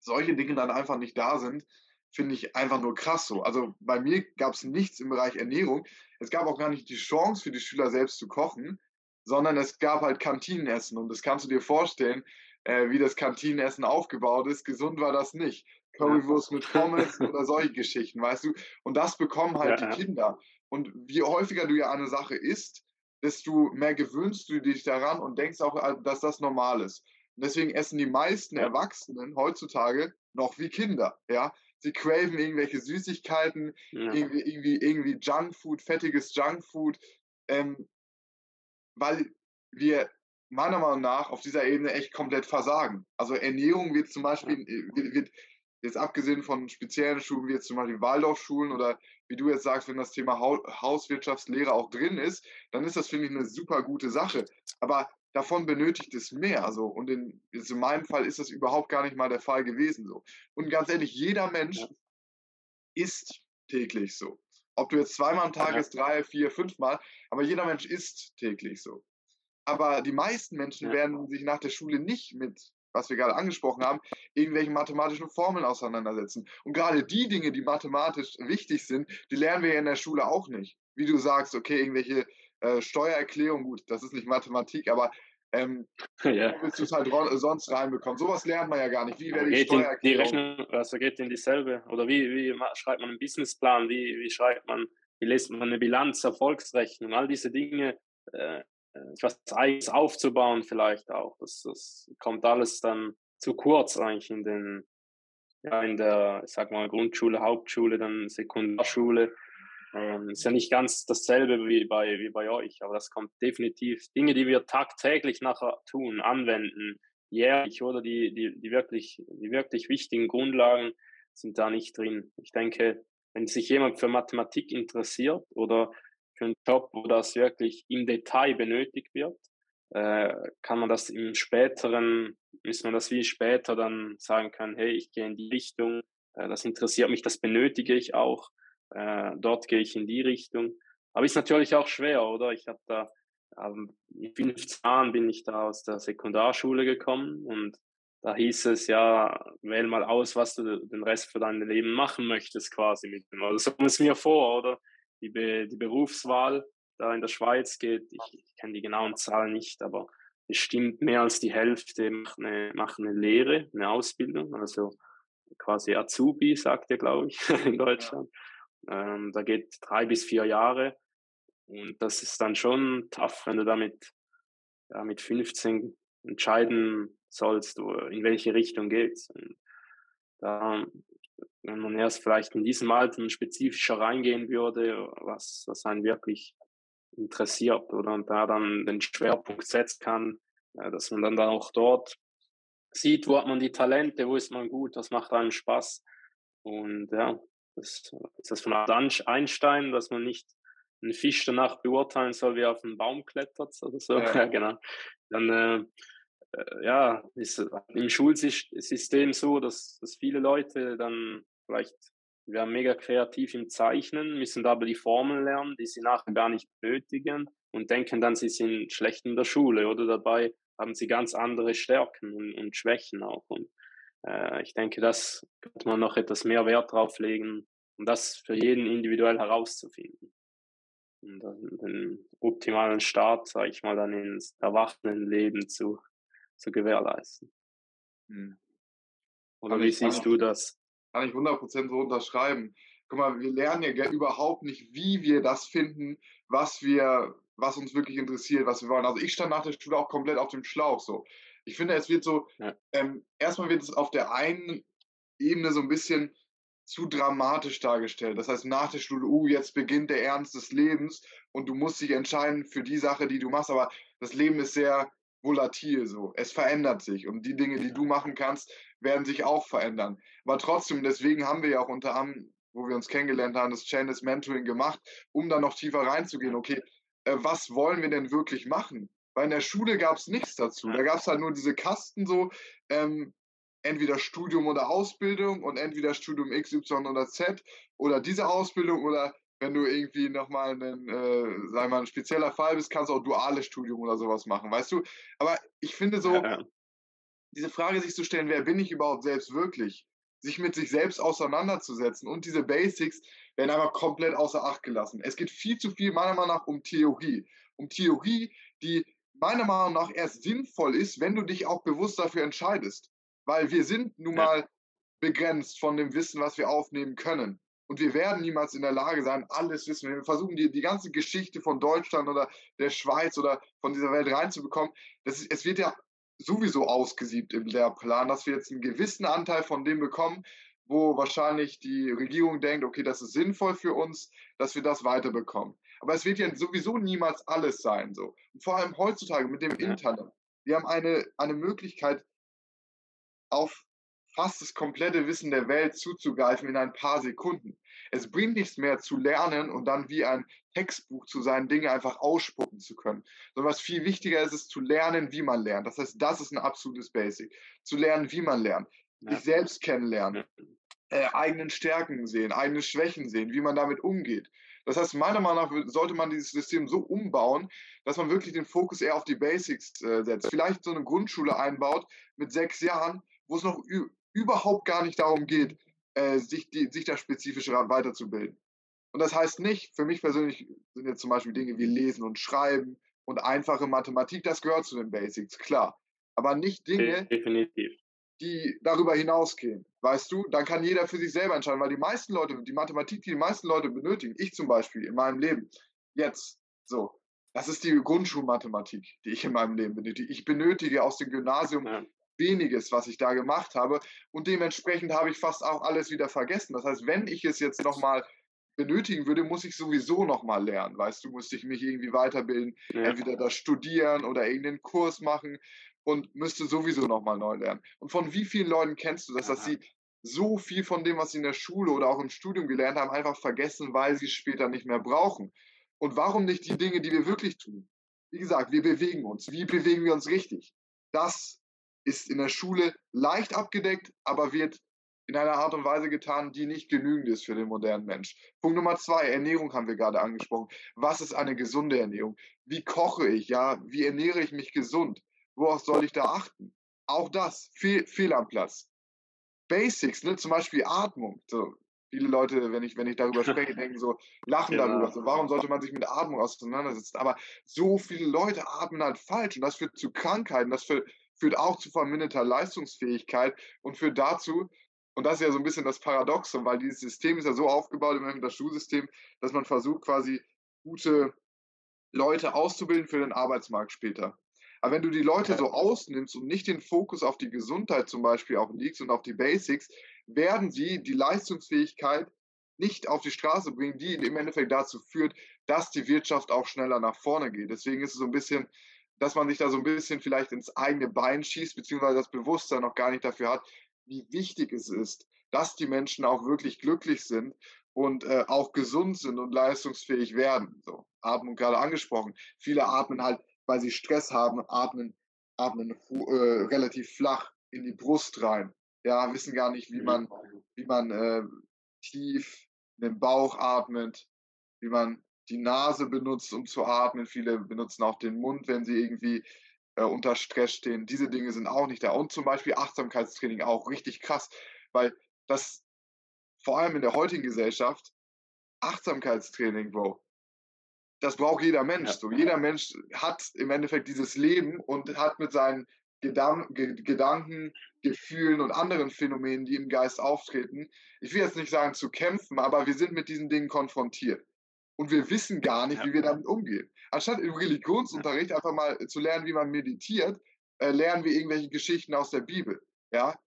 solche Dinge dann einfach nicht da sind, finde ich einfach nur krass so. Also bei mir gab es nichts im Bereich Ernährung. Es gab auch gar nicht die Chance für die Schüler selbst zu kochen, sondern es gab halt Kantinenessen. Und das kannst du dir vorstellen, äh, wie das Kantinenessen aufgebaut ist. Gesund war das nicht. Currywurst mit Pommes oder solche Geschichten, weißt du? Und das bekommen halt ja, die Kinder. Und je häufiger du ja eine Sache isst, desto mehr gewöhnst du dich daran und denkst auch, äh, dass das normal ist. Und deswegen essen die meisten Erwachsenen heutzutage noch wie Kinder. Ja? Sie craven irgendwelche Süßigkeiten, ja. irgendwie, irgendwie, irgendwie Junkfood, fettiges Junkfood, ähm, weil wir meiner Meinung nach auf dieser Ebene echt komplett versagen. Also Ernährung wird zum Beispiel, äh, wird, wird jetzt abgesehen von speziellen Schulen wie jetzt zum Beispiel Waldorfschulen oder wie du jetzt sagst, wenn das Thema Hauswirtschaftslehre auch drin ist, dann ist das, finde ich, eine super gute Sache. Aber davon benötigt es mehr. Also, und in, in meinem Fall ist das überhaupt gar nicht mal der Fall gewesen. So. Und ganz ehrlich, jeder Mensch ja. isst täglich so. Ob du jetzt zweimal am Tag ja. isst, drei, vier, fünfmal, aber jeder Mensch isst täglich so. Aber die meisten Menschen werden sich nach der Schule nicht mit, was wir gerade angesprochen haben, irgendwelchen mathematischen Formeln auseinandersetzen. Und gerade die Dinge, die mathematisch wichtig sind, die lernen wir ja in der Schule auch nicht. Wie du sagst, okay, irgendwelche äh, Steuererklärung, gut, das ist nicht Mathematik, aber ähm, ja. willst du es halt sonst reinbekommen? Sowas lernt man ja gar nicht. Wie werde ich Steuererklärung? Die Rechnung, also geht in dieselbe. Oder wie, wie schreibt man einen Businessplan? Wie, wie schreibt man, wie lässt man eine Bilanz, Erfolgsrechnung? All diese Dinge, äh, etwas Eigenes aufzubauen vielleicht auch. Das, das kommt alles dann zu kurz eigentlich in den, ja, in der, ich sag mal, Grundschule, Hauptschule, dann Sekundarschule. Ähm, ist ja nicht ganz dasselbe wie bei, wie bei euch, aber das kommt definitiv. Dinge, die wir tagtäglich nachher tun, anwenden, jährlich oder die, die, die, wirklich, die wirklich wichtigen Grundlagen sind da nicht drin. Ich denke, wenn sich jemand für Mathematik interessiert oder für einen Job, wo das wirklich im Detail benötigt wird, äh, kann man das im späteren, müssen wir das wie später dann sagen können, hey, ich gehe in die Richtung, äh, das interessiert mich, das benötige ich auch äh, dort gehe ich in die Richtung. Aber ist natürlich auch schwer, oder? Ich habe da, ähm, in 15 Jahren bin ich da aus der Sekundarschule gekommen und da hieß es ja, wähl mal aus, was du den Rest für dein Leben machen möchtest, quasi mit dem. Also so kommt es mir vor, oder? Die, Be die Berufswahl da in der Schweiz geht, ich, ich kenne die genauen Zahlen nicht, aber bestimmt mehr als die Hälfte machen eine, machen eine Lehre, eine Ausbildung, also quasi Azubi, sagt ihr, glaube ich, in Deutschland. Ja. Ähm, da geht drei bis vier Jahre und das ist dann schon tough, wenn du damit ja, mit 15 entscheiden sollst, in welche Richtung geht's. Und da, wenn man erst vielleicht in diesem Alter spezifischer reingehen würde, was, was einen wirklich interessiert oder und da dann den Schwerpunkt setzen kann, ja, dass man dann, dann auch dort sieht, wo hat man die Talente, wo ist man gut, was macht einem Spaß. Und ja, das ist das von Einstein, dass man nicht einen Fisch danach beurteilen soll, wie er auf einen Baum klettert oder so. Ja, ja genau. Dann äh, äh, ja, ist im Schulsystem so, dass, dass viele Leute dann vielleicht wir werden mega kreativ im Zeichnen, müssen aber die Formeln lernen, die sie nachher gar nicht benötigen und denken dann, sie sind schlecht in der Schule oder dabei haben sie ganz andere Stärken und, und Schwächen auch. Und äh, ich denke, das könnte man noch etwas mehr Wert drauf legen, um das für jeden individuell herauszufinden. Und den optimalen Start, sage ich mal, dann ins Erwachsenenleben zu, zu gewährleisten. Hm. Oder wie siehst du das? Kann ich 100% so unterschreiben. Guck mal, wir lernen ja überhaupt nicht, wie wir das finden, was wir, was uns wirklich interessiert, was wir wollen. Also ich stand nach der Schule auch komplett auf dem Schlauch so. Ich finde, es wird so, ja. ähm, erstmal wird es auf der einen Ebene so ein bisschen zu dramatisch dargestellt. Das heißt, nach der Schule, uh, jetzt beginnt der Ernst des Lebens und du musst dich entscheiden für die Sache, die du machst. Aber das Leben ist sehr volatil so. Es verändert sich und die Dinge, die du machen kannst, werden sich auch verändern. Aber trotzdem, deswegen haben wir ja auch unter anderem, wo wir uns kennengelernt haben, das Chainless Mentoring gemacht, um da noch tiefer reinzugehen. Okay, äh, was wollen wir denn wirklich machen? Weil in der Schule gab es nichts dazu. Da gab es halt nur diese Kasten so, ähm, entweder Studium oder Ausbildung und entweder Studium X, Y oder Z oder diese Ausbildung oder wenn du irgendwie nochmal ein, äh, wir mal, ein spezieller Fall bist, kannst du auch duales Studium oder sowas machen, weißt du? Aber ich finde so, ja. diese Frage sich zu stellen, wer bin ich überhaupt selbst wirklich? Sich mit sich selbst auseinanderzusetzen und diese Basics werden einfach komplett außer Acht gelassen. Es geht viel zu viel, meiner Meinung nach, um Theorie. Um Theorie, die meiner Meinung nach erst sinnvoll ist, wenn du dich auch bewusst dafür entscheidest. Weil wir sind nun mal ja. begrenzt von dem Wissen, was wir aufnehmen können. Und wir werden niemals in der Lage sein, alles wissen. Wir versuchen, die, die ganze Geschichte von Deutschland oder der Schweiz oder von dieser Welt reinzubekommen. Das ist, es wird ja sowieso ausgesiebt im Lehrplan, dass wir jetzt einen gewissen Anteil von dem bekommen, wo wahrscheinlich die Regierung denkt, okay, das ist sinnvoll für uns, dass wir das weiterbekommen. Aber es wird ja sowieso niemals alles sein. So. Und vor allem heutzutage mit dem Internet. Wir haben eine, eine Möglichkeit, auf fast das komplette Wissen der Welt zuzugreifen in ein paar Sekunden. Es bringt nichts mehr zu lernen und dann wie ein Textbuch zu sein, Dinge einfach ausspucken zu können. Sondern was viel wichtiger ist, ist zu lernen, wie man lernt. Das heißt, das ist ein absolutes Basic. Zu lernen, wie man lernt. Ja. Sich selbst kennenlernen. Äh, eigenen Stärken sehen, eigene Schwächen sehen, wie man damit umgeht. Das heißt, meiner Meinung nach sollte man dieses System so umbauen, dass man wirklich den Fokus eher auf die Basics äh, setzt. Vielleicht so eine Grundschule einbaut mit sechs Jahren, wo es noch überhaupt gar nicht darum geht, äh, sich, die, sich da spezifisch weiterzubilden. Und das heißt nicht, für mich persönlich sind jetzt zum Beispiel Dinge wie Lesen und Schreiben und einfache Mathematik, das gehört zu den Basics, klar. Aber nicht Dinge, Definitiv. die darüber hinausgehen. Weißt du, dann kann jeder für sich selber entscheiden, weil die meisten Leute, die Mathematik, die die meisten Leute benötigen, ich zum Beispiel in meinem Leben, jetzt so, das ist die Grundschulmathematik, die ich in meinem Leben benötige. Ich benötige aus dem Gymnasium ja weniges, was ich da gemacht habe. Und dementsprechend habe ich fast auch alles wieder vergessen. Das heißt, wenn ich es jetzt nochmal benötigen würde, muss ich sowieso nochmal lernen. Weißt du, muss ich mich irgendwie weiterbilden, ja. entweder das studieren oder irgendeinen Kurs machen und müsste sowieso nochmal neu lernen. Und von wie vielen Leuten kennst du das, dass sie so viel von dem, was sie in der Schule oder auch im Studium gelernt haben, einfach vergessen, weil sie es später nicht mehr brauchen? Und warum nicht die Dinge, die wir wirklich tun? Wie gesagt, wir bewegen uns. Wie bewegen wir uns richtig? Das ist in der Schule leicht abgedeckt, aber wird in einer Art und Weise getan, die nicht genügend ist für den modernen Mensch. Punkt Nummer zwei, Ernährung haben wir gerade angesprochen. Was ist eine gesunde Ernährung? Wie koche ich? Ja, wie ernähre ich mich gesund? Worauf soll ich da achten? Auch das, viel, viel am Platz. Basics, ne? zum Beispiel Atmung. So, viele Leute, wenn ich, wenn ich darüber spreche, denken so, lachen genau. darüber. So, warum sollte man sich mit Atmung auseinandersetzen? Aber so viele Leute atmen halt falsch und das führt zu Krankheiten, das führt, führt auch zu verminderter Leistungsfähigkeit und führt dazu, und das ist ja so ein bisschen das Paradoxon, weil dieses System ist ja so aufgebaut, im das Schulsystem, dass man versucht, quasi gute Leute auszubilden für den Arbeitsmarkt später. Aber wenn du die Leute so ausnimmst und nicht den Fokus auf die Gesundheit zum Beispiel auch legst und auf die Basics, werden sie die Leistungsfähigkeit nicht auf die Straße bringen, die im Endeffekt dazu führt, dass die Wirtschaft auch schneller nach vorne geht. Deswegen ist es so ein bisschen, dass man sich da so ein bisschen vielleicht ins eigene Bein schießt, beziehungsweise das Bewusstsein noch gar nicht dafür hat, wie wichtig es ist, dass die Menschen auch wirklich glücklich sind und äh, auch gesund sind und leistungsfähig werden. So, Atmung gerade angesprochen. Viele atmen halt, weil sie Stress haben, atmen, atmen äh, relativ flach in die Brust rein. Ja, wissen gar nicht, wie mhm. man, wie man äh, tief in den Bauch atmet, wie man die Nase benutzt, um zu atmen. Viele benutzen auch den Mund, wenn sie irgendwie äh, unter Stress stehen. Diese Dinge sind auch nicht da. Und zum Beispiel Achtsamkeitstraining auch richtig krass, weil das vor allem in der heutigen Gesellschaft Achtsamkeitstraining, Bro, das braucht jeder Mensch. Ja. So jeder Mensch hat im Endeffekt dieses Leben und hat mit seinen Gedan Gedanken, Gefühlen und anderen Phänomenen, die im Geist auftreten, ich will jetzt nicht sagen zu kämpfen, aber wir sind mit diesen Dingen konfrontiert und wir wissen gar nicht, ja. wie wir damit umgehen. Anstatt im Religionsunterricht einfach mal zu lernen, wie man meditiert, äh, lernen wir irgendwelche Geschichten aus der Bibel. Ja,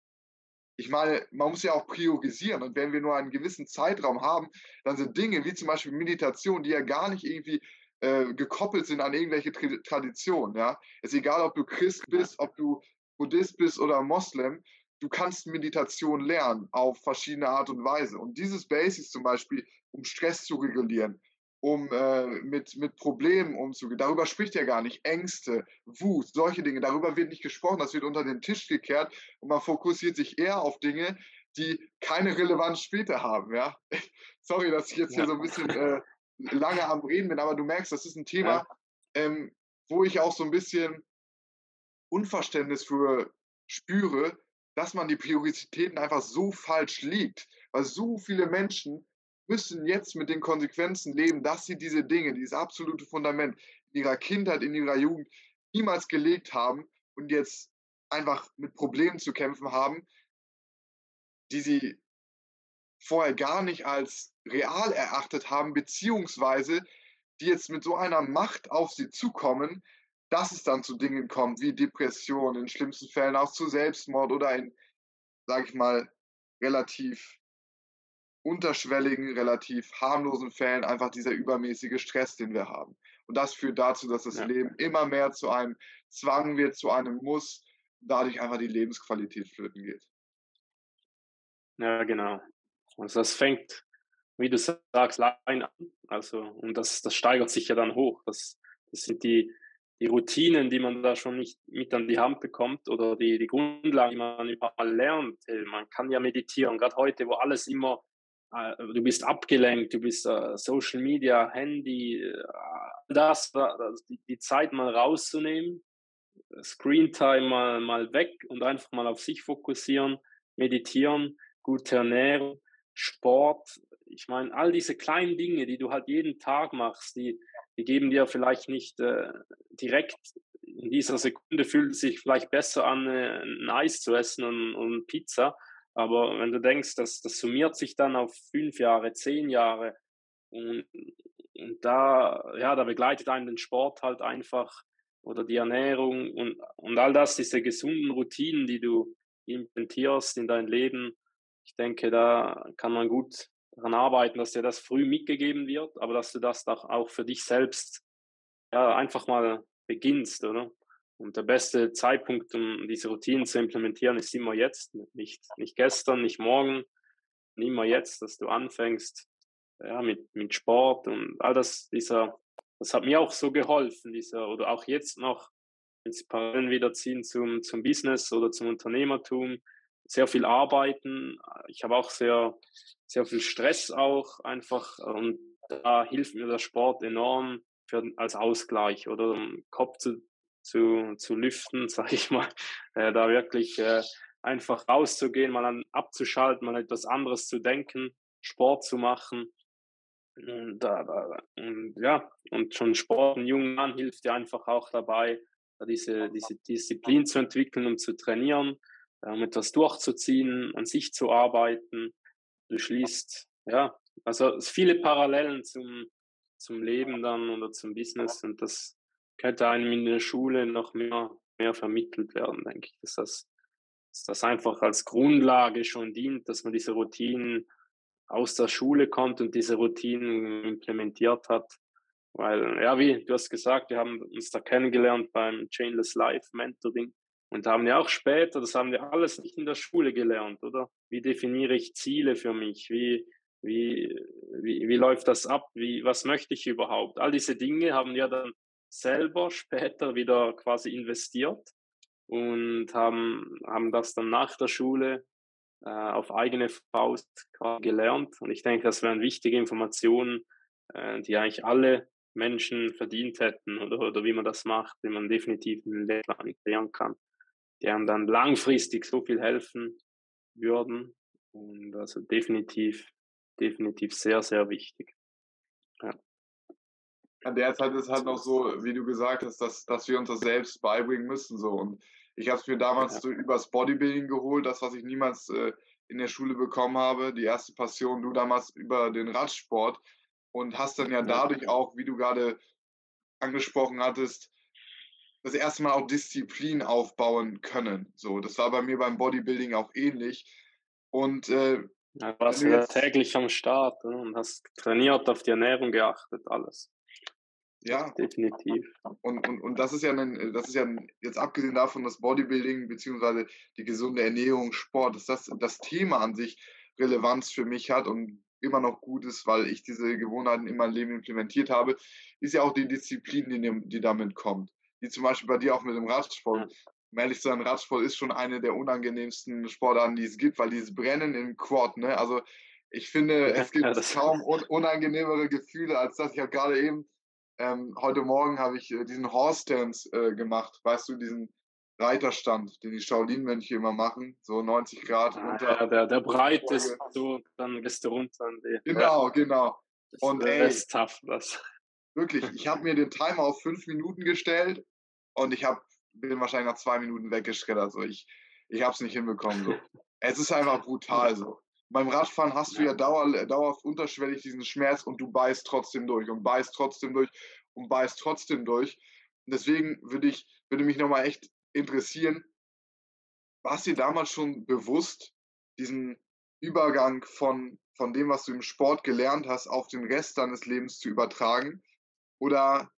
ich meine, man muss ja auch priorisieren. Und wenn wir nur einen gewissen Zeitraum haben, dann sind Dinge wie zum Beispiel Meditation, die ja gar nicht irgendwie äh, gekoppelt sind an irgendwelche Traditionen. Ja, es ist egal, ob du Christ bist, ob du Buddhist bist oder Moslem. Du kannst Meditation lernen auf verschiedene Art und Weise. Und dieses Basics zum Beispiel, um Stress zu regulieren, um äh, mit, mit Problemen umzugehen. Darüber spricht ja gar nicht. Ängste, Wut, solche Dinge. Darüber wird nicht gesprochen. Das wird unter den Tisch gekehrt und man fokussiert sich eher auf Dinge, die keine Relevanz später haben. Ja? Sorry, dass ich jetzt ja. hier so ein bisschen äh, lange am Reden bin, aber du merkst, das ist ein Thema, ja. ähm, wo ich auch so ein bisschen Unverständnis für spüre, dass man die Prioritäten einfach so falsch liegt, weil so viele Menschen müssen jetzt mit den Konsequenzen leben, dass sie diese Dinge, dieses absolute Fundament in ihrer Kindheit, in ihrer Jugend niemals gelegt haben und jetzt einfach mit Problemen zu kämpfen haben, die sie vorher gar nicht als real erachtet haben, beziehungsweise die jetzt mit so einer Macht auf sie zukommen, dass es dann zu Dingen kommt wie Depression, in schlimmsten Fällen auch zu Selbstmord oder in, sage ich mal, relativ unterschwelligen, relativ harmlosen Fällen einfach dieser übermäßige Stress, den wir haben. Und das führt dazu, dass das ja. Leben immer mehr zu einem Zwang wird, zu einem Muss, dadurch einfach die Lebensqualität flöten geht. Ja, genau. Also das fängt, wie du sagst, klein an. Also, und das, das steigert sich ja dann hoch. Das, das sind die, die Routinen, die man da schon nicht mit an die Hand bekommt oder die, die Grundlagen, die man überall lernt. Man kann ja meditieren, gerade heute, wo alles immer du bist abgelenkt, du bist uh, Social Media, Handy, uh, das, die, Zeit mal rauszunehmen, Screentime mal, mal weg und einfach mal auf sich fokussieren, meditieren, gute Ernährung, Sport. Ich meine, all diese kleinen Dinge, die du halt jeden Tag machst, die, die geben dir vielleicht nicht äh, direkt in dieser Sekunde fühlt es sich vielleicht besser an, ein Eis zu essen und, und Pizza, aber wenn du denkst, dass das summiert sich dann auf fünf Jahre, zehn Jahre und, und da, ja, da begleitet einen den Sport halt einfach oder die Ernährung und, und all das, diese gesunden Routinen, die du implementierst in dein Leben. Ich denke, da kann man gut daran arbeiten, dass dir das früh mitgegeben wird, aber dass du das auch für dich selbst ja, einfach mal beginnst, oder? Und der beste Zeitpunkt, um diese Routinen zu implementieren, ist immer jetzt, nicht, nicht gestern, nicht morgen, immer jetzt, dass du anfängst ja, mit, mit Sport und all das, dieser, das hat mir auch so geholfen, dieser, oder auch jetzt noch, ins Parallelen wiederziehen zum, zum Business oder zum Unternehmertum. sehr viel arbeiten. Ich habe auch sehr, sehr viel Stress auch einfach und da hilft mir der Sport enorm für, als Ausgleich oder um Kopf zu, zu, zu lüften, sage ich mal, äh, da wirklich äh, einfach rauszugehen, mal an, abzuschalten, mal etwas anderes zu denken, Sport zu machen. Und, da, da, und ja, und schon Sport in jungen Jahren hilft dir einfach auch dabei, diese, diese Disziplin zu entwickeln, um zu trainieren, um etwas durchzuziehen, an sich zu arbeiten. Du schließt, ja, also viele Parallelen zum, zum Leben dann oder zum Business und das könnte einem in der Schule noch mehr, mehr vermittelt werden, denke ich, dass das, dass das einfach als Grundlage schon dient, dass man diese Routinen aus der Schule kommt und diese Routinen implementiert hat. Weil, ja, wie du hast gesagt, wir haben uns da kennengelernt beim Chainless Life Mentoring und haben ja auch später, das haben wir alles nicht in der Schule gelernt, oder? Wie definiere ich Ziele für mich? Wie, wie, wie, wie läuft das ab? Wie, was möchte ich überhaupt? All diese Dinge haben wir dann selber später wieder quasi investiert und haben, haben das dann nach der Schule äh, auf eigene Faust gelernt. Und ich denke, das wären wichtige Informationen, äh, die eigentlich alle Menschen verdient hätten oder, oder wie man das macht, wie man definitiv einen Lehrplan kreieren kann, die einem dann langfristig so viel helfen würden. Und also definitiv, definitiv sehr, sehr wichtig. Ja. An der Zeit ist halt noch so, wie du gesagt hast, dass, dass wir uns das selbst beibringen müssen. So. Und ich habe es mir damals ja. so übers Bodybuilding geholt, das, was ich niemals äh, in der Schule bekommen habe. Die erste Passion, du damals über den Radsport und hast dann ja dadurch auch, wie du gerade angesprochen hattest, das erste Mal auch Disziplin aufbauen können. So, das war bei mir beim Bodybuilding auch ähnlich. Und äh, ja, warst du ja täglich am Start ne, und hast trainiert, auf die Ernährung geachtet, alles. Ja. Definitiv. Und, und, und das ist ja ein, das ist ja ein, jetzt abgesehen davon, dass Bodybuilding bzw. die gesunde Ernährung, Sport, dass das das Thema an sich Relevanz für mich hat und immer noch gut ist, weil ich diese Gewohnheiten in mein Leben implementiert habe, ist ja auch die Disziplin, die, die damit kommt. Wie zum Beispiel bei dir auch mit dem Radsport. Um ehrlich zu sein, Radsport ist schon eine der unangenehmsten Sportarten, die es gibt, weil dieses Brennen im Quad, ne? Also ich finde, es gibt ja, kaum un unangenehmere Gefühle als das. Ich habe gerade eben, ähm, heute Morgen habe ich äh, diesen Horse Dance äh, gemacht, weißt du, diesen Reiterstand, den die Shaolin-Mönche immer machen, so 90 Grad ah, runter. Ja, der, der breit ist, so, dann gehst du runter. Die, genau, ja. genau. Das und ey, ist tough, das. Wirklich, ich habe mir den Timer auf fünf Minuten gestellt und ich hab, bin wahrscheinlich nach zwei Minuten weggeschreddert. So. Ich, ich habe es nicht hinbekommen. So. es ist einfach brutal so. Beim Radfahren hast du ja dauer, dauerhaft unterschwellig diesen Schmerz und du beißt trotzdem durch und beißt trotzdem durch und beißt trotzdem durch. Und deswegen würde ich, würde mich nochmal echt interessieren, war es dir damals schon bewusst, diesen Übergang von, von dem, was du im Sport gelernt hast, auf den Rest deines Lebens zu übertragen? Oder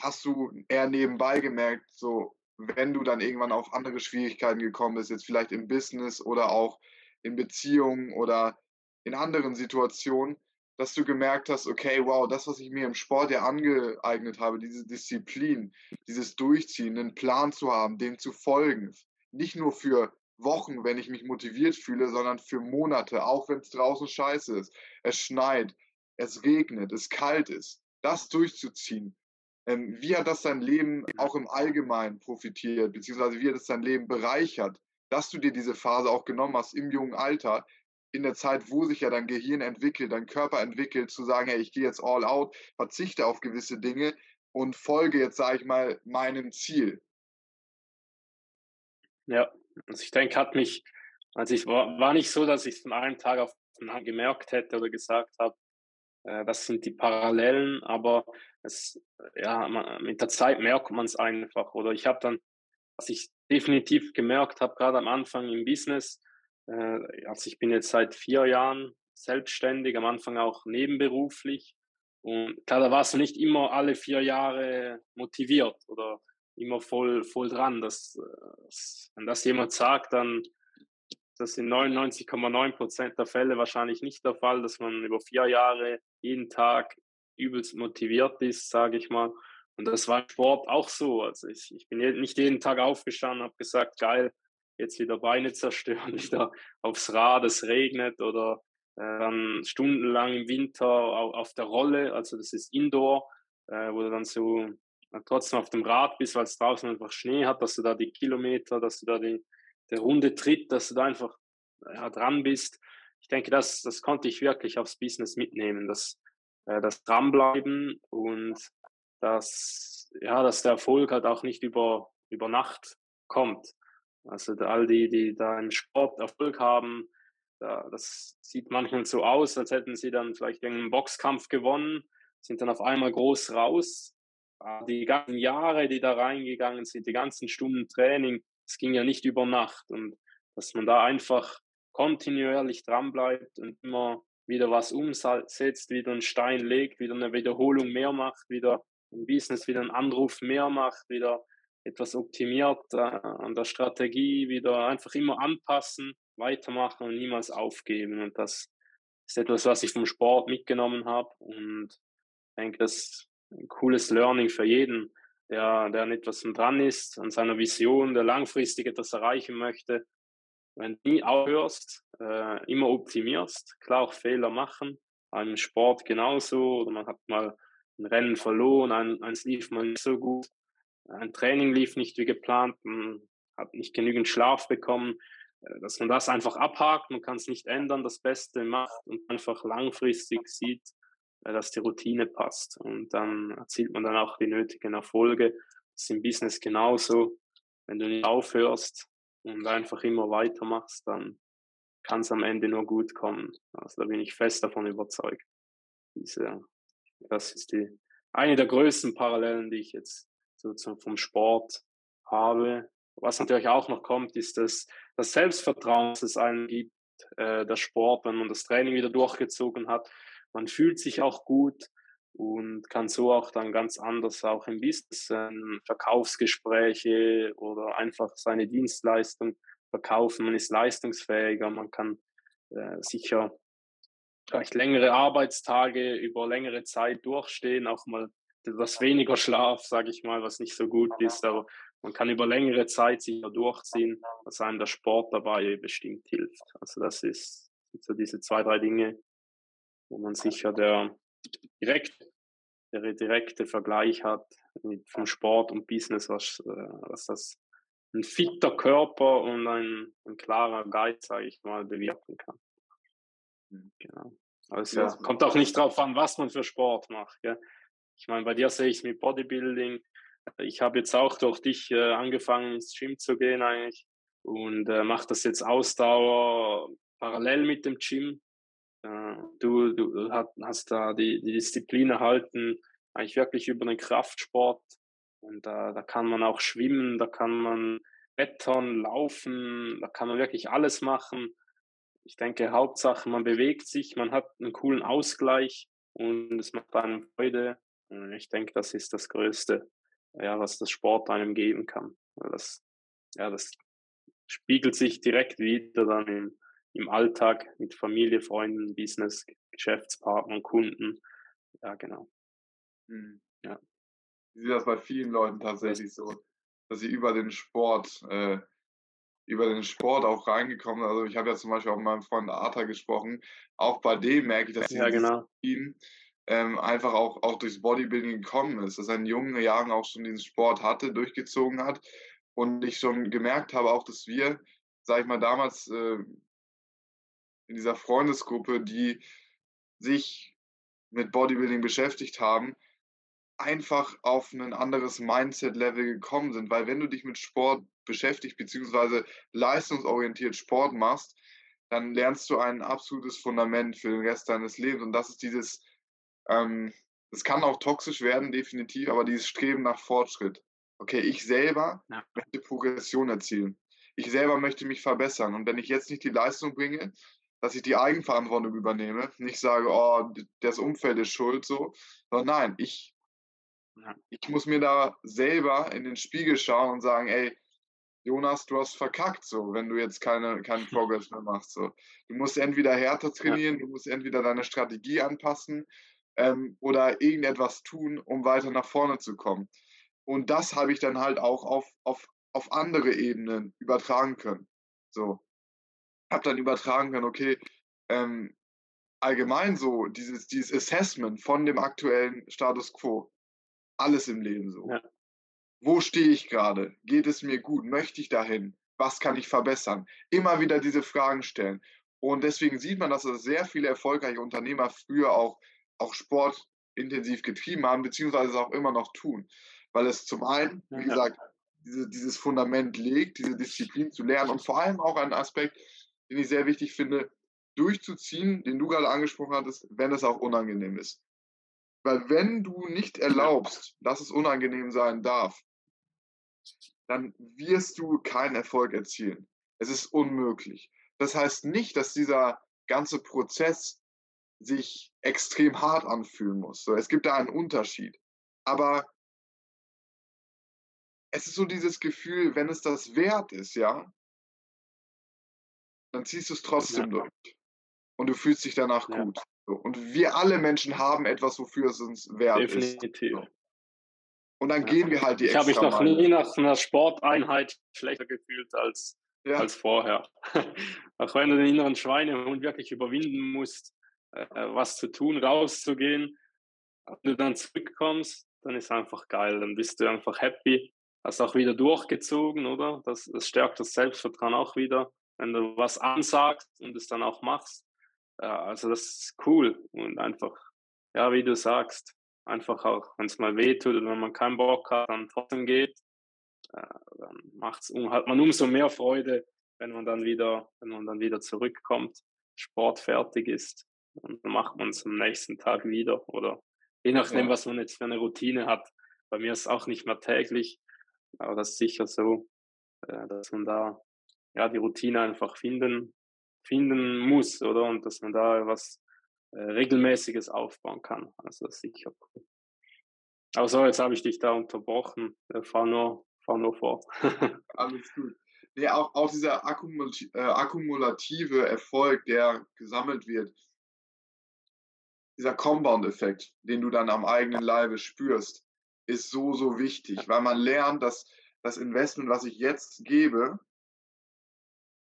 hast du eher nebenbei gemerkt, so wenn du dann irgendwann auf andere Schwierigkeiten gekommen bist, jetzt vielleicht im Business oder auch in Beziehungen oder in anderen Situationen, dass du gemerkt hast, okay, wow, das, was ich mir im Sport ja angeeignet habe, diese Disziplin, dieses Durchziehen, einen Plan zu haben, dem zu folgen, nicht nur für Wochen, wenn ich mich motiviert fühle, sondern für Monate, auch wenn es draußen scheiße ist, es schneit, es regnet, es kalt ist, das durchzuziehen. Ähm, wie hat das dein Leben auch im Allgemeinen profitiert, beziehungsweise wie hat es dein Leben bereichert, dass du dir diese Phase auch genommen hast im jungen Alter, in der Zeit, wo sich ja dein Gehirn entwickelt, dein Körper entwickelt, zu sagen, hey, ich gehe jetzt all out, verzichte auf gewisse Dinge und folge jetzt, sage ich mal, meinem Ziel. Ja, also ich denke, hat mich, also ich war, war nicht so, dass ich es von einem Tag auf den anderen gemerkt hätte oder gesagt habe, äh, das sind die Parallelen, aber es, ja, man, mit der Zeit merkt man es einfach. Oder ich habe dann, was ich definitiv gemerkt habe, gerade am Anfang im Business, äh, also ich bin jetzt seit vier Jahren selbstständig, am Anfang auch nebenberuflich. Und klar, da warst du nicht immer alle vier Jahre motiviert oder immer voll, voll dran. Dass, dass, wenn das jemand sagt, dann das in 99,9 Prozent der Fälle wahrscheinlich nicht der Fall, dass man über vier Jahre jeden Tag übelst motiviert ist, sage ich mal. Und das war Sport auch so. Also ich, ich bin nicht jeden Tag aufgestanden, habe gesagt, geil, jetzt wieder Beine zerstören, wieder aufs Rad, es regnet oder äh, dann stundenlang im Winter auf der Rolle, also das ist Indoor, äh, wo du dann so trotzdem auf dem Rad bist, weil es draußen einfach Schnee hat, dass du da die Kilometer, dass du da die, der Runde tritt, dass du da einfach ja, dran bist. Ich denke, das, das konnte ich wirklich aufs Business mitnehmen, das, äh, das Dranbleiben und das, ja, dass der Erfolg halt auch nicht über, über Nacht kommt. Also all die, die da im Sport Erfolg haben, da, das sieht manchmal so aus, als hätten sie dann vielleicht irgendeinen Boxkampf gewonnen, sind dann auf einmal groß raus. Die ganzen Jahre, die da reingegangen sind, die ganzen Stunden Training, es ging ja nicht über Nacht. Und dass man da einfach kontinuierlich dranbleibt und immer wieder was umsetzt, wieder einen Stein legt, wieder eine Wiederholung mehr macht, wieder im Business wieder einen Anruf mehr macht, wieder etwas optimiert äh, an der Strategie, wieder einfach immer anpassen, weitermachen und niemals aufgeben. Und das ist etwas, was ich vom Sport mitgenommen habe. Und ich denke, das ist ein cooles Learning für jeden, der, der an etwas dran ist, an seiner Vision, der langfristig etwas erreichen möchte. Wenn du nie aufhörst, äh, immer optimierst, klar auch Fehler machen, im Sport genauso, oder man hat mal ein Rennen verloren, ein, eins lief mal nicht so gut, ein Training lief nicht wie geplant, man hat nicht genügend Schlaf bekommen, äh, dass man das einfach abhakt, man kann es nicht ändern, das Beste macht und einfach langfristig sieht, äh, dass die Routine passt. Und dann erzielt man dann auch die nötigen Erfolge. Das ist im Business genauso. Wenn du nicht aufhörst und einfach immer weitermachst, dann kann es am Ende nur gut kommen. Also da bin ich fest davon überzeugt. Diese, das ist die eine der größten Parallelen, die ich jetzt so vom Sport habe. Was natürlich auch noch kommt, ist das, das Selbstvertrauen, das es einem gibt, äh, der Sport, wenn man das Training wieder durchgezogen hat. Man fühlt sich auch gut und kann so auch dann ganz anders auch im Business äh, Verkaufsgespräche oder einfach seine Dienstleistung verkaufen. Man ist leistungsfähiger, man kann äh, sicher vielleicht längere Arbeitstage über längere Zeit durchstehen, auch mal etwas weniger Schlaf, sage ich mal, was nicht so gut ist, aber man kann über längere Zeit sich durchziehen, was einem der Sport dabei bestimmt hilft. Also das ist sind so diese zwei, drei Dinge, wo man sicher der direkte, der direkte Vergleich hat mit vom Sport und Business, was, äh, was das ein fitter Körper und ein, ein klarer Geist, sage ich mal, bewirken kann. Hm. Genau. Also ja, kommt auch nicht drauf an, was man für Sport macht. Gell? Ich meine, bei dir sehe ich es mit Bodybuilding. Ich habe jetzt auch durch dich äh, angefangen, ins Gym zu gehen eigentlich und äh, mache das jetzt Ausdauer parallel mit dem Gym. Äh, du, du hast da die, die Disziplin erhalten, eigentlich wirklich über den Kraftsport. Und äh, da kann man auch schwimmen, da kann man wettern, laufen, da kann man wirklich alles machen. Ich denke, Hauptsache, man bewegt sich, man hat einen coolen Ausgleich und es macht einem Freude. Und ich denke, das ist das Größte, ja, was das Sport einem geben kann. Das, ja, das spiegelt sich direkt wieder dann im, im Alltag mit Familie, Freunden, Business, Geschäftspartnern, Kunden. Ja, genau. Mhm. Ja. Ich sehe das bei vielen Leuten tatsächlich so, dass sie über den Sport, äh, über den Sport auch reingekommen. Also ich habe ja zum Beispiel auch mit meinem Freund Arthur gesprochen. Auch bei dem merke ich, dass ja, genau. Disziplin ähm, einfach auch, auch durchs Bodybuilding gekommen ist, dass er in jungen Jahren auch schon diesen Sport hatte, durchgezogen hat und ich schon gemerkt habe auch, dass wir, sag ich mal, damals äh, in dieser Freundesgruppe, die sich mit Bodybuilding beschäftigt haben, einfach auf ein anderes Mindset-Level gekommen sind. Weil wenn du dich mit Sport beschäftigst, beziehungsweise leistungsorientiert Sport machst, dann lernst du ein absolutes Fundament für den Rest deines Lebens. Und das ist dieses ähm, es kann auch toxisch werden, definitiv, aber dieses Streben nach Fortschritt. Okay, ich selber ja. möchte Progression erzielen. Ich selber möchte mich verbessern. Und wenn ich jetzt nicht die Leistung bringe, dass ich die Eigenverantwortung übernehme, nicht sage, oh, das Umfeld ist schuld, so, sondern nein, ich. Ich muss mir da selber in den Spiegel schauen und sagen, ey, Jonas, du hast verkackt, so, wenn du jetzt keine, keinen Progress mehr machst. So. Du musst entweder härter trainieren, du musst entweder deine Strategie anpassen, ähm, oder irgendetwas tun, um weiter nach vorne zu kommen. Und das habe ich dann halt auch auf, auf auf andere Ebenen übertragen können. So. Habe dann übertragen können, okay, ähm, allgemein so, dieses, dieses Assessment von dem aktuellen Status quo. Alles im Leben so. Ja. Wo stehe ich gerade? Geht es mir gut? Möchte ich dahin? Was kann ich verbessern? Immer wieder diese Fragen stellen. Und deswegen sieht man, dass sehr viele erfolgreiche Unternehmer früher auch, auch Sport intensiv getrieben haben, beziehungsweise es auch immer noch tun. Weil es zum einen, wie gesagt, diese, dieses Fundament legt, diese Disziplin zu lernen und vor allem auch ein Aspekt, den ich sehr wichtig finde, durchzuziehen, den du gerade angesprochen hattest, wenn es auch unangenehm ist. Weil wenn du nicht erlaubst, dass es unangenehm sein darf, dann wirst du keinen Erfolg erzielen. Es ist unmöglich. Das heißt nicht, dass dieser ganze Prozess sich extrem hart anfühlen muss. So, es gibt da einen Unterschied. Aber es ist so dieses Gefühl, wenn es das wert ist, ja, dann ziehst du es trotzdem ja. durch. Und du fühlst dich danach ja. gut. So. Und wir alle Menschen haben etwas, wofür es uns wert Definitiv. ist. Definitiv. Und dann ja. gehen wir halt die ich extra Ich habe mich noch nie nach einer Sporteinheit schlechter gefühlt als, ja. als vorher. Auch wenn du den inneren Schweinehund wirklich überwinden musst, äh, was zu tun, rauszugehen. Wenn du dann zurückkommst, dann ist einfach geil. Dann bist du einfach happy. Hast auch wieder durchgezogen, oder? Das, das stärkt das Selbstvertrauen auch wieder, wenn du was ansagst und es dann auch machst. Ja, also das ist cool und einfach, ja, wie du sagst, einfach auch, wenn es mal wehtut oder wenn man keinen Bock hat, dann trotzdem geht, äh, dann macht's, hat man umso mehr Freude, wenn man dann wieder, wenn man dann wieder zurückkommt, Sport fertig ist, dann macht man es am nächsten Tag wieder oder je nachdem, ja. was man jetzt für eine Routine hat. Bei mir ist es auch nicht mehr täglich, aber das ist sicher so, äh, dass man da ja die Routine einfach finden finden muss, oder? Und dass man da was äh, Regelmäßiges aufbauen kann. Also sicher cool. Aber so, jetzt habe ich dich da unterbrochen. Äh, fahr, nur, fahr nur fort. Alles gut. Nee, auch, auch dieser äh, akkumulative Erfolg, der gesammelt wird, dieser Compound-Effekt, den du dann am eigenen Leibe spürst, ist so, so wichtig, weil man lernt, dass das Investment, was ich jetzt gebe,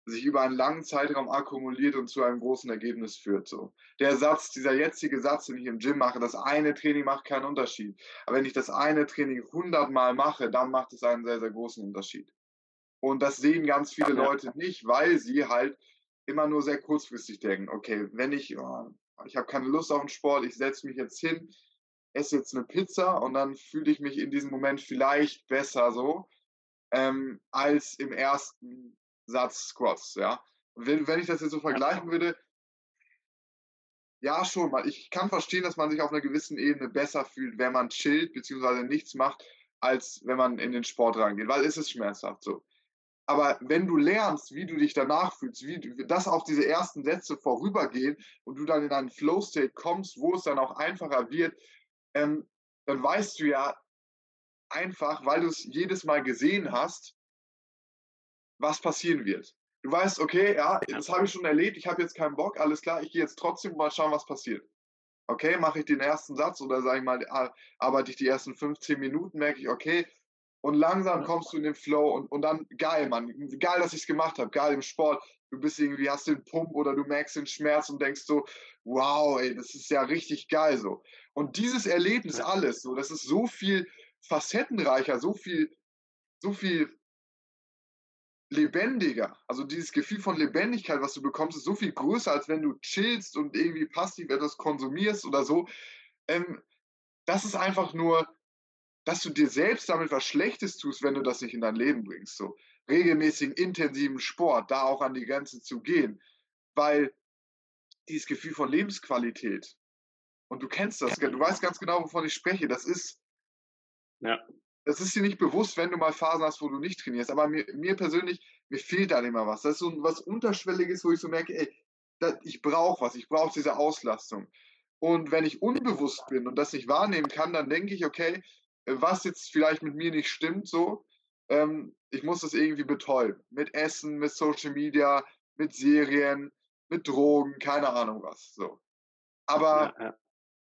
sich über einen langen Zeitraum akkumuliert und zu einem großen Ergebnis führt. So. Der Satz, dieser jetzige Satz, den ich im Gym mache, das eine Training macht keinen Unterschied. Aber wenn ich das eine Training hundertmal mache, dann macht es einen sehr, sehr großen Unterschied. Und das sehen ganz viele Leute nicht, weil sie halt immer nur sehr kurzfristig denken, okay, wenn ich, oh, ich habe keine Lust auf den Sport, ich setze mich jetzt hin, esse jetzt eine Pizza und dann fühle ich mich in diesem Moment vielleicht besser so, ähm, als im ersten Satz Squats, ja. Wenn, wenn ich das jetzt so vergleichen würde, ja, schon mal. Ich kann verstehen, dass man sich auf einer gewissen Ebene besser fühlt, wenn man chillt bzw. nichts macht, als wenn man in den Sport reingeht, weil es ist schmerzhaft so. Aber wenn du lernst, wie du dich danach fühlst, wie du, dass auch diese ersten Sätze vorübergehen und du dann in einen Flow-State kommst, wo es dann auch einfacher wird, ähm, dann weißt du ja einfach, weil du es jedes Mal gesehen hast, was passieren wird. Du weißt, okay, ja, das habe ich schon erlebt, ich habe jetzt keinen Bock, alles klar, ich gehe jetzt trotzdem mal schauen, was passiert. Okay, mache ich den ersten Satz oder sage ich mal, arbeite ich die ersten 15 Minuten, merke ich, okay, und langsam kommst du in den Flow und, und dann geil, Mann, geil, dass ich es gemacht habe, geil im Sport. Du bist irgendwie, hast den Pump oder du merkst den Schmerz und denkst so, wow, ey, das ist ja richtig geil so. Und dieses Erlebnis alles, so, das ist so viel facettenreicher, so viel, so viel lebendiger. Also dieses Gefühl von Lebendigkeit, was du bekommst, ist so viel größer, als wenn du chillst und irgendwie passiv etwas konsumierst oder so. Ähm, das ist einfach nur, dass du dir selbst damit was Schlechtes tust, wenn du das nicht in dein Leben bringst. So regelmäßigen, intensiven Sport, da auch an die Grenze zu gehen. Weil dieses Gefühl von Lebensqualität, und du kennst das, du weißt ganz genau, wovon ich spreche, das ist, ja das ist dir nicht bewusst, wenn du mal Phasen hast, wo du nicht trainierst. Aber mir, mir persönlich, mir fehlt da immer was. Das ist so was Unterschwelliges, wo ich so merke, ey, das, ich brauche was, ich brauche diese Auslastung. Und wenn ich unbewusst bin und das nicht wahrnehmen kann, dann denke ich, okay, was jetzt vielleicht mit mir nicht stimmt, so, ähm, ich muss das irgendwie betäuben. Mit Essen, mit Social Media, mit Serien, mit Drogen, keine Ahnung was. So. Aber ja, ja.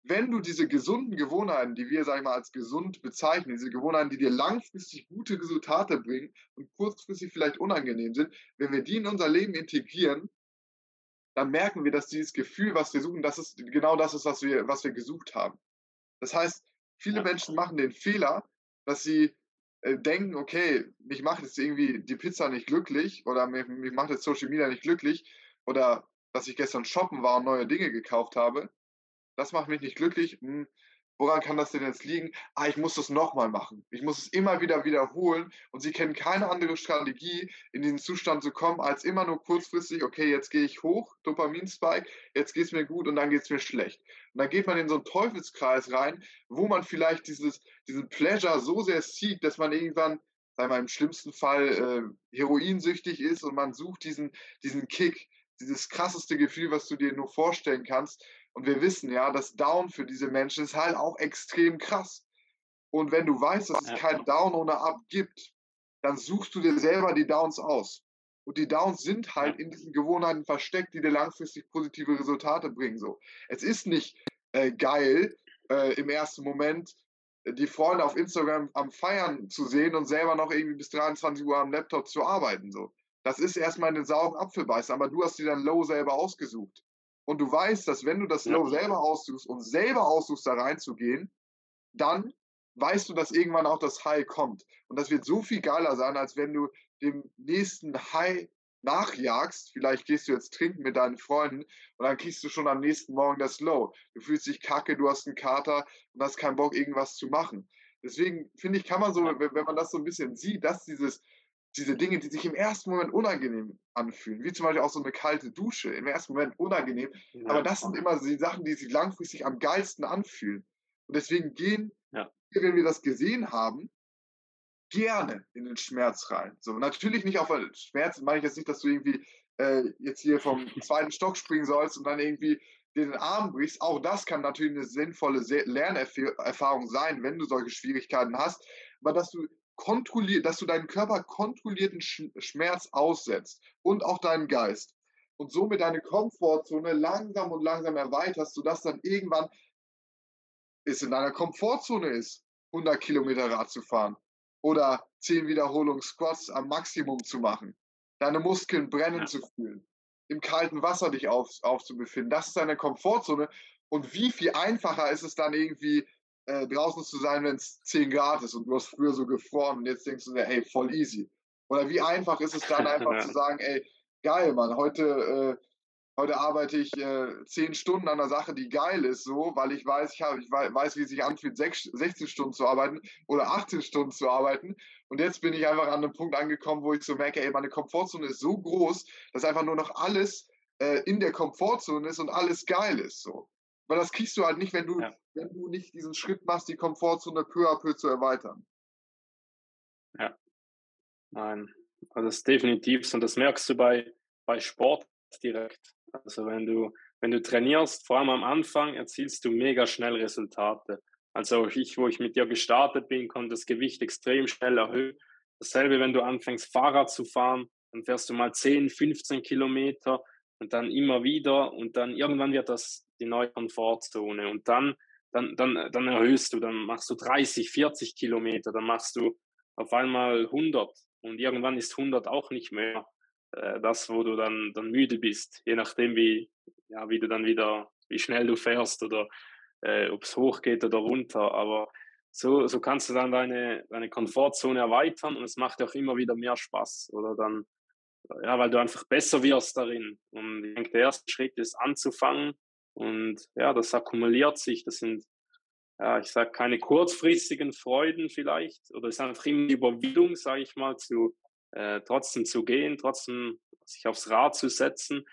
Wenn du diese gesunden Gewohnheiten, die wir, sag ich mal, als gesund bezeichnen, diese Gewohnheiten, die dir langfristig gute Resultate bringen und kurzfristig vielleicht unangenehm sind, wenn wir die in unser Leben integrieren, dann merken wir, dass dieses Gefühl, was wir suchen, das ist genau das ist, was wir, was wir gesucht haben. Das heißt, viele Menschen machen den Fehler, dass sie äh, denken, okay, mich macht jetzt irgendwie die Pizza nicht glücklich oder mich, mich macht jetzt Social Media nicht glücklich oder dass ich gestern shoppen war und neue Dinge gekauft habe das macht mich nicht glücklich. Hm, woran kann das denn jetzt liegen? Ah, ich muss das nochmal machen. Ich muss es immer wieder wiederholen und sie kennen keine andere Strategie, in diesen Zustand zu kommen, als immer nur kurzfristig, okay, jetzt gehe ich hoch, Dopaminspike, jetzt geht es mir gut und dann geht es mir schlecht. Und dann geht man in so einen Teufelskreis rein, wo man vielleicht dieses, diesen Pleasure so sehr sieht, dass man irgendwann, sagen wir im schlimmsten Fall, äh, heroinsüchtig ist und man sucht diesen, diesen Kick, dieses krasseste Gefühl, was du dir nur vorstellen kannst. Und wir wissen ja, das Down für diese Menschen ist halt auch extrem krass. Und wenn du weißt, dass es kein Down ohne Up gibt, dann suchst du dir selber die Downs aus. Und die Downs sind halt in diesen Gewohnheiten versteckt, die dir langfristig positive Resultate bringen. So. Es ist nicht äh, geil, äh, im ersten Moment äh, die Freunde auf Instagram am Feiern zu sehen und selber noch irgendwie bis 23 Uhr am Laptop zu arbeiten. So. Das ist erstmal eine sauren Apfelbeißer, aber du hast dir dann Low selber ausgesucht und du weißt, dass wenn du das Low ja. selber aussuchst und selber aussuchst, da reinzugehen, dann weißt du, dass irgendwann auch das High kommt. Und das wird so viel geiler sein, als wenn du dem nächsten High nachjagst. Vielleicht gehst du jetzt trinken mit deinen Freunden und dann kriegst du schon am nächsten Morgen das Low. Du fühlst dich kacke, du hast einen Kater und hast keinen Bock, irgendwas zu machen. Deswegen finde ich, kann man so, wenn man das so ein bisschen sieht, dass dieses diese Dinge, die sich im ersten Moment unangenehm anfühlen, wie zum Beispiel auch so eine kalte Dusche, im ersten Moment unangenehm, ja. aber das sind immer die Sachen, die sich langfristig am geilsten anfühlen. Und deswegen gehen, ja. wenn wir das gesehen haben, gerne in den Schmerz rein. So, natürlich nicht auf Schmerz, meine ich jetzt nicht, dass du irgendwie äh, jetzt hier vom zweiten Stock springen sollst und dann irgendwie den Arm brichst. Auch das kann natürlich eine sinnvolle Lernerfahrung sein, wenn du solche Schwierigkeiten hast. Aber dass du kontrolliert, dass du deinen Körper kontrollierten Schmerz aussetzt und auch deinen Geist und somit deine Komfortzone langsam und langsam erweiterst, sodass dann irgendwann es in deiner Komfortzone ist, 100 Kilometer Rad zu fahren oder 10 Wiederholungen Squats am Maximum zu machen, deine Muskeln brennen ja. zu fühlen, im kalten Wasser dich auf, aufzubefinden. Das ist deine Komfortzone. Und wie viel einfacher ist es dann irgendwie, äh, draußen zu sein, wenn es 10 Grad ist und du hast früher so gefroren und jetzt denkst du dir, ey, voll easy. Oder wie einfach ist es dann einfach zu sagen, ey, geil, Mann, heute, äh, heute arbeite ich äh, 10 Stunden an einer Sache, die geil ist, so, weil ich weiß, ich, hab, ich weiß, wie es sich anfühlt, 6, 16 Stunden zu arbeiten oder 18 Stunden zu arbeiten. Und jetzt bin ich einfach an einem Punkt angekommen, wo ich so merke, ey, meine Komfortzone ist so groß, dass einfach nur noch alles äh, in der Komfortzone ist und alles geil ist, so. Weil das kriegst du halt nicht, wenn du, ja. wenn du nicht diesen Schritt machst, die Komfortzone peu à peu zu erweitern. Ja. Nein. Also das ist definitiv so. Und das merkst du bei, bei Sport direkt. Also wenn du, wenn du trainierst, vor allem am Anfang, erzielst du mega schnell Resultate. Also ich, wo ich mit dir gestartet bin, konnte das Gewicht extrem schnell erhöhen. Dasselbe, wenn du anfängst, Fahrrad zu fahren, dann fährst du mal 10, 15 Kilometer und dann immer wieder und dann irgendwann wird das die neue Komfortzone und dann, dann, dann, dann erhöhst du, dann machst du 30, 40 Kilometer, dann machst du auf einmal 100 und irgendwann ist 100 auch nicht mehr äh, das, wo du dann, dann müde bist, je nachdem wie, ja, wie du dann wieder, wie schnell du fährst oder äh, ob es hochgeht oder runter, aber so, so kannst du dann deine, deine Komfortzone erweitern und es macht auch immer wieder mehr Spaß oder dann ja, weil du einfach besser wirst darin. Und ich denke, der erste Schritt ist anzufangen und ja, das akkumuliert sich. Das sind, ja, ich sage keine kurzfristigen Freuden vielleicht oder es ist einfach immer die Überwindung, sage ich mal, zu äh, trotzdem zu gehen, trotzdem sich aufs Rad zu setzen.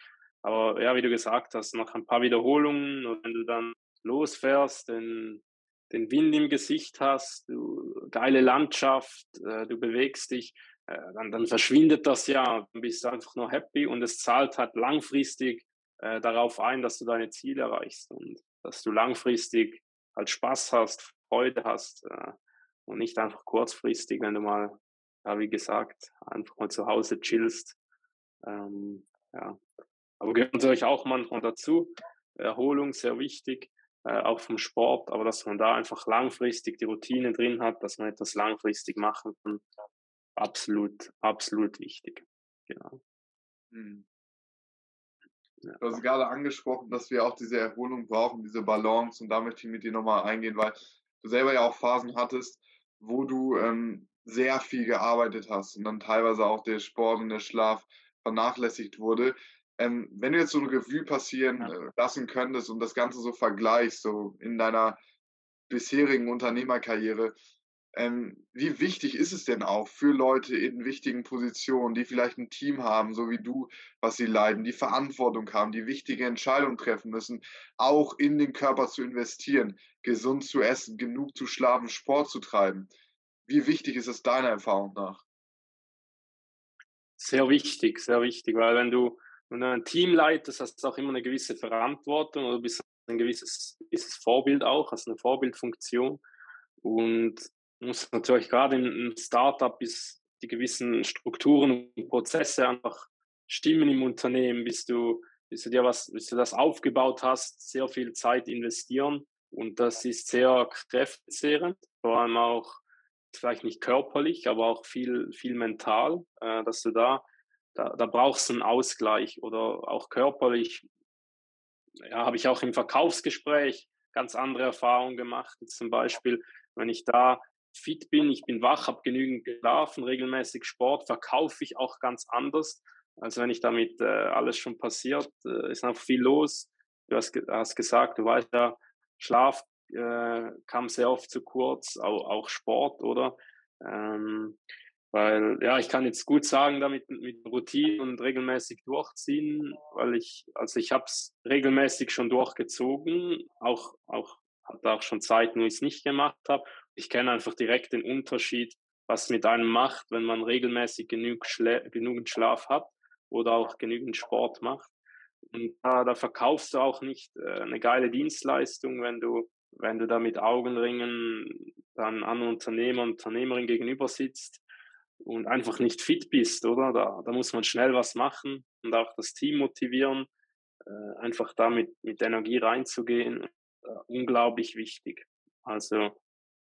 Aber ja, wie du gesagt hast, nach ein paar Wiederholungen und wenn du dann losfährst, den, den Wind im Gesicht hast, du, geile Landschaft, äh, du bewegst dich, äh, dann, dann verschwindet das ja, dann bist du einfach nur happy und es zahlt halt langfristig äh, darauf ein, dass du deine Ziele erreichst und dass du langfristig halt Spaß hast, Freude hast äh, und nicht einfach kurzfristig, wenn du mal, ja, wie gesagt, einfach mal zu Hause chillst. Ähm, ja. Aber gehört euch auch manchmal dazu. Erholung sehr wichtig. äh, auch vom Sport, aber dass man da einfach langfristig die Routine drin hat, dass man etwas langfristig machen kann, absolut, absolut wichtig. Genau. Hm. Du hast gerade angesprochen, dass wir auch diese Erholung brauchen, diese Balance und da möchte ich mit dir nochmal eingehen, weil du selber ja auch Phasen hattest, wo du ähm, sehr viel gearbeitet hast und dann teilweise auch der Sport und der Schlaf vernachlässigt wurde. Ähm, wenn du jetzt so eine Revue passieren äh, lassen könntest und das Ganze so vergleichst, so in deiner bisherigen Unternehmerkarriere, ähm, wie wichtig ist es denn auch für Leute in wichtigen Positionen, die vielleicht ein Team haben, so wie du, was sie leiden, die Verantwortung haben, die wichtige Entscheidungen treffen müssen, auch in den Körper zu investieren, gesund zu essen, genug zu schlafen, Sport zu treiben? Wie wichtig ist es deiner Erfahrung nach? Sehr wichtig, sehr wichtig, weil wenn du, wenn du ein Team leitest, hast du auch immer eine gewisse Verantwortung oder bist ein gewisses, gewisses Vorbild auch, hast eine Vorbildfunktion. Und muss natürlich gerade im Startup bis die gewissen Strukturen und Prozesse einfach stimmen im Unternehmen, bis du, bis du dir was, bis du das aufgebaut hast, sehr viel Zeit investieren. Und das ist sehr kräftezehrend, vor allem auch vielleicht nicht körperlich, aber auch viel, viel mental, äh, dass du da, da, da brauchst einen Ausgleich oder auch körperlich. Ja, habe ich auch im Verkaufsgespräch ganz andere Erfahrungen gemacht. Jetzt zum Beispiel, wenn ich da fit bin, ich bin wach, habe genügend geschlafen, regelmäßig Sport, verkaufe ich auch ganz anders, als wenn ich damit äh, alles schon passiert. Äh, ist noch viel los. Du hast, hast gesagt, du weißt ja, Schlaf äh, kam sehr oft zu kurz, auch, auch Sport, oder? Ähm, weil, ja, ich kann jetzt gut sagen, damit mit Routine und regelmäßig durchziehen, weil ich, also ich habe es regelmäßig schon durchgezogen, auch, auch hatte auch schon Zeiten, wo ich es nicht gemacht habe ich kenne einfach direkt den Unterschied, was mit einem macht, wenn man regelmäßig genug Schla genügend Schlaf hat oder auch genügend Sport macht. Und da, da verkaufst du auch nicht äh, eine geile Dienstleistung, wenn du, wenn du da mit Augenringen dann an Unternehmer und Unternehmerin gegenüber sitzt und einfach nicht fit bist, oder? Da, da muss man schnell was machen und auch das Team motivieren, äh, einfach damit mit Energie reinzugehen. Äh, unglaublich wichtig. Also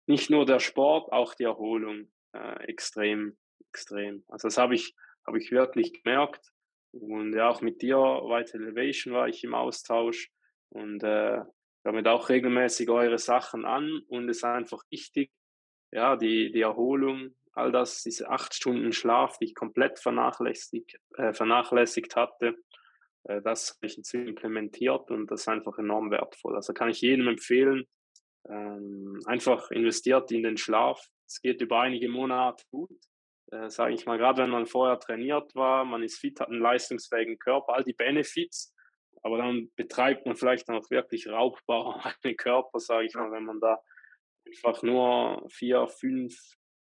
nicht nur der Sport, auch die Erholung äh, extrem, extrem. Also das habe ich, habe ich wirklich gemerkt. Und ja, auch mit dir, White Elevation, war ich im Austausch und äh, damit auch regelmäßig eure Sachen an und es ist einfach wichtig, ja, die, die Erholung, all das, diese acht Stunden Schlaf, die ich komplett vernachlässigt, äh, vernachlässigt hatte, äh, das habe ich jetzt implementiert und das ist einfach enorm wertvoll. Also kann ich jedem empfehlen, ähm, einfach investiert in den Schlaf. Es geht über einige Monate gut. Äh, Sage ich mal, gerade wenn man vorher trainiert war, man ist fit, hat einen leistungsfähigen Körper, all die Benefits, aber dann betreibt man vielleicht auch wirklich raubbar einen Körper, sage ich mal, wenn man da einfach nur vier, fünf,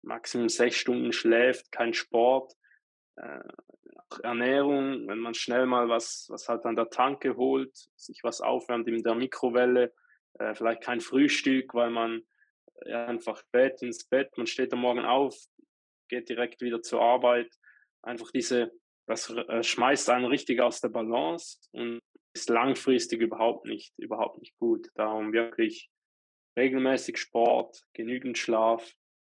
maximum sechs Stunden schläft, kein Sport, äh, Ernährung, wenn man schnell mal was, was halt an der Tanke holt, sich was aufwärmt in der Mikrowelle, äh, vielleicht kein Frühstück, weil man ja, einfach spät ins Bett, man steht am Morgen auf, geht direkt wieder zur Arbeit. Einfach diese, das äh, schmeißt einen richtig aus der Balance und ist langfristig überhaupt nicht, überhaupt nicht gut. Darum wirklich regelmäßig Sport, genügend Schlaf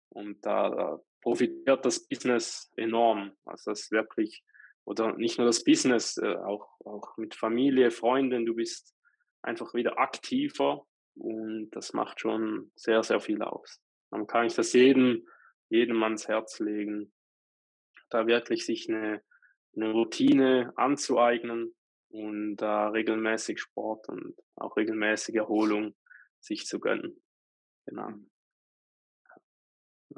und da, da profitiert das Business enorm. Also das wirklich, oder nicht nur das Business, äh, auch, auch mit Familie, Freunden, du bist einfach wieder aktiver und das macht schon sehr, sehr viel aus. Dann kann ich das jedem, jedem ans Herz legen, da wirklich sich eine, eine Routine anzueignen und da äh, regelmäßig Sport und auch regelmäßige Erholung sich zu gönnen. Genau.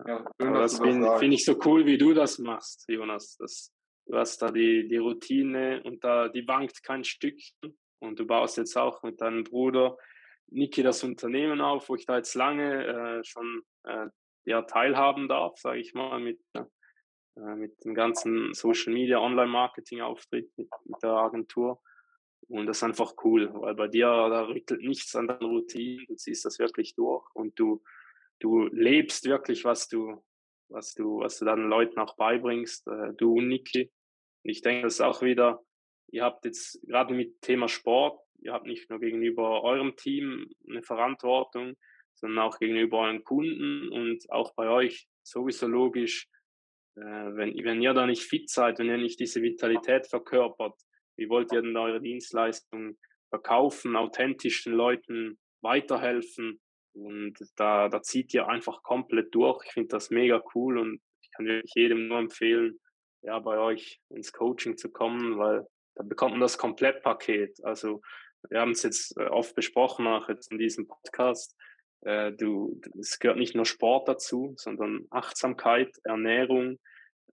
Ja, schön, das finde find ich so cool, wie du das machst, Jonas. Das, du hast da die, die Routine und da die wankt kein Stückchen. Und du baust jetzt auch mit deinem Bruder Niki das Unternehmen auf, wo ich da jetzt lange äh, schon äh, ja, teilhaben darf, sage ich mal, mit, äh, mit dem ganzen Social Media, Online-Marketing-Auftritt mit, mit, der Agentur. Und das ist einfach cool, weil bei dir, da rüttelt nichts an deiner Routine, du ziehst das wirklich durch und du, du lebst wirklich, was du, was du, was du dann Leuten auch beibringst, äh, du und Niki. Und ich denke, das ist auch wieder, ihr habt jetzt gerade mit Thema Sport, Ihr habt nicht nur gegenüber eurem Team eine Verantwortung, sondern auch gegenüber euren Kunden und auch bei euch sowieso logisch, äh, wenn, wenn ihr da nicht fit seid, wenn ihr nicht diese Vitalität verkörpert, wie wollt ihr denn eure Dienstleistung verkaufen, authentisch den Leuten weiterhelfen? Und da, da zieht ihr einfach komplett durch. Ich finde das mega cool und ich kann wirklich jedem nur empfehlen, ja, bei euch ins Coaching zu kommen, weil da bekommt man das Komplettpaket. Also wir haben es jetzt äh, oft besprochen, auch jetzt in diesem Podcast. Äh, du, es gehört nicht nur Sport dazu, sondern Achtsamkeit, Ernährung,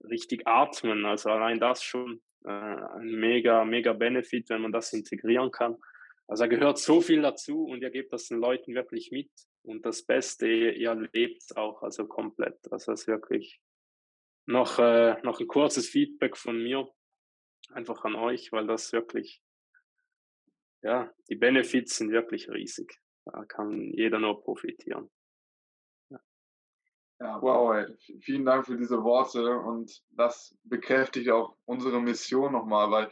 richtig atmen. Also allein das schon äh, ein mega, mega Benefit, wenn man das integrieren kann. Also da gehört so viel dazu und ihr gebt das den Leuten wirklich mit. Und das Beste, ihr lebt es auch, also komplett. Also das ist wirklich noch, äh, noch ein kurzes Feedback von mir, einfach an euch, weil das wirklich, ja, die Benefits sind wirklich riesig. Da kann jeder nur profitieren. Ja, wow, ey. vielen Dank für diese Worte und das bekräftigt auch unsere Mission nochmal, weil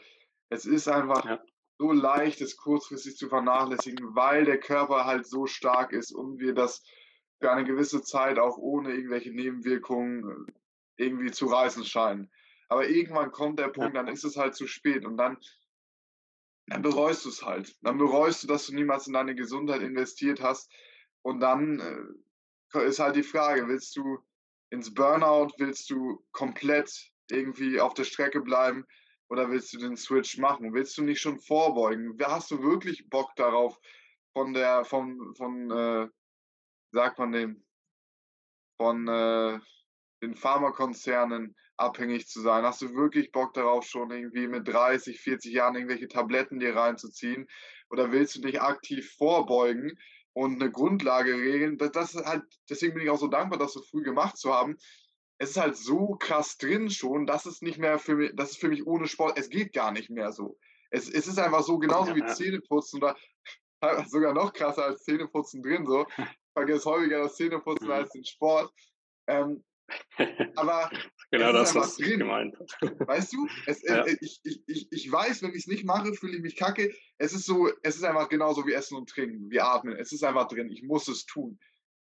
es ist einfach ja. so leicht, es kurzfristig zu vernachlässigen, weil der Körper halt so stark ist und wir das für eine gewisse Zeit auch ohne irgendwelche Nebenwirkungen irgendwie zu reißen scheinen. Aber irgendwann kommt der Punkt, dann ist es halt zu spät und dann, dann bereust du es halt. Dann bereust du, dass du niemals in deine Gesundheit investiert hast und dann äh, ist halt die Frage, willst du ins Burnout, willst du komplett irgendwie auf der Strecke bleiben oder willst du den Switch machen? Willst du nicht schon vorbeugen? Hast du wirklich Bock darauf, von der, von, von, äh, sagt man dem, von äh, den Pharmakonzernen abhängig zu sein? Hast du wirklich Bock darauf, schon irgendwie mit 30, 40 Jahren irgendwelche Tabletten dir reinzuziehen? Oder willst du dich aktiv vorbeugen und eine Grundlage regeln. Das, das ist halt, deswegen bin ich auch so dankbar, das so früh gemacht zu haben. Es ist halt so krass drin schon, dass es nicht mehr für mich, das ist für mich ohne Sport, es geht gar nicht mehr so. Es, es ist einfach so, genauso wie Zähneputzen oder sogar noch krasser als Zähneputzen drin, so. Ich vergesse häufiger das Zähneputzen mhm. als den Sport. Ähm, aber genau das, was ich gemeint. Weißt du, es, ja. ich, ich, ich, ich weiß, wenn ich es nicht mache, fühle ich mich kacke. Es ist so, es ist einfach genauso wie Essen und Trinken, wie Atmen. Es ist einfach drin. Ich muss es tun.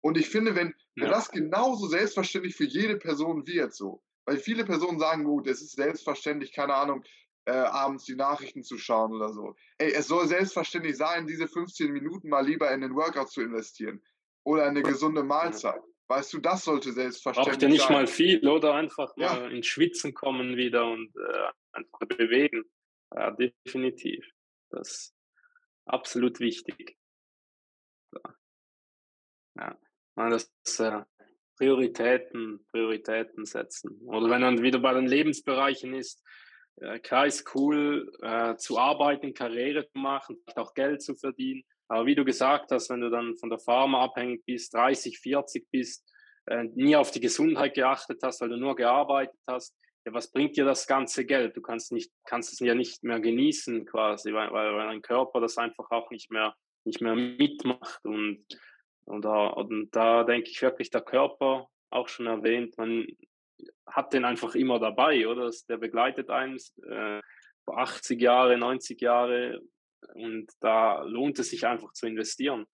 Und ich finde, wenn, ja. wenn das genauso selbstverständlich für jede Person wird, so, weil viele Personen sagen, gut, es ist selbstverständlich, keine Ahnung, äh, abends die Nachrichten zu schauen oder so. Ey, es soll selbstverständlich sein, diese 15 Minuten mal lieber in den Workout zu investieren oder in eine gesunde Mahlzeit. Ja. Weißt du, das sollte selbstverständlich sein. Braucht ja nicht sein. mal viel, oder? Einfach ja. mal ins Schwitzen kommen wieder und äh, einfach bewegen. Ja, definitiv. Das ist absolut wichtig. Ja, das äh, Prioritäten, Prioritäten setzen. Oder wenn man wieder bei den Lebensbereichen ist, äh, klar ist cool, äh, zu arbeiten, Karriere zu machen, auch Geld zu verdienen. Aber wie du gesagt hast, wenn du dann von der Pharma abhängig bist, 30, 40 bist, äh, nie auf die Gesundheit geachtet hast, weil du nur gearbeitet hast, ja, was bringt dir das ganze Geld? Du kannst nicht, kannst es ja nicht mehr genießen quasi, weil, weil, weil dein Körper das einfach auch nicht mehr, nicht mehr mitmacht. Und, und, da, und da denke ich wirklich, der Körper, auch schon erwähnt, man hat den einfach immer dabei, oder? Der begleitet einen äh, 80 Jahre, 90 Jahre, und da lohnt es sich einfach zu investieren.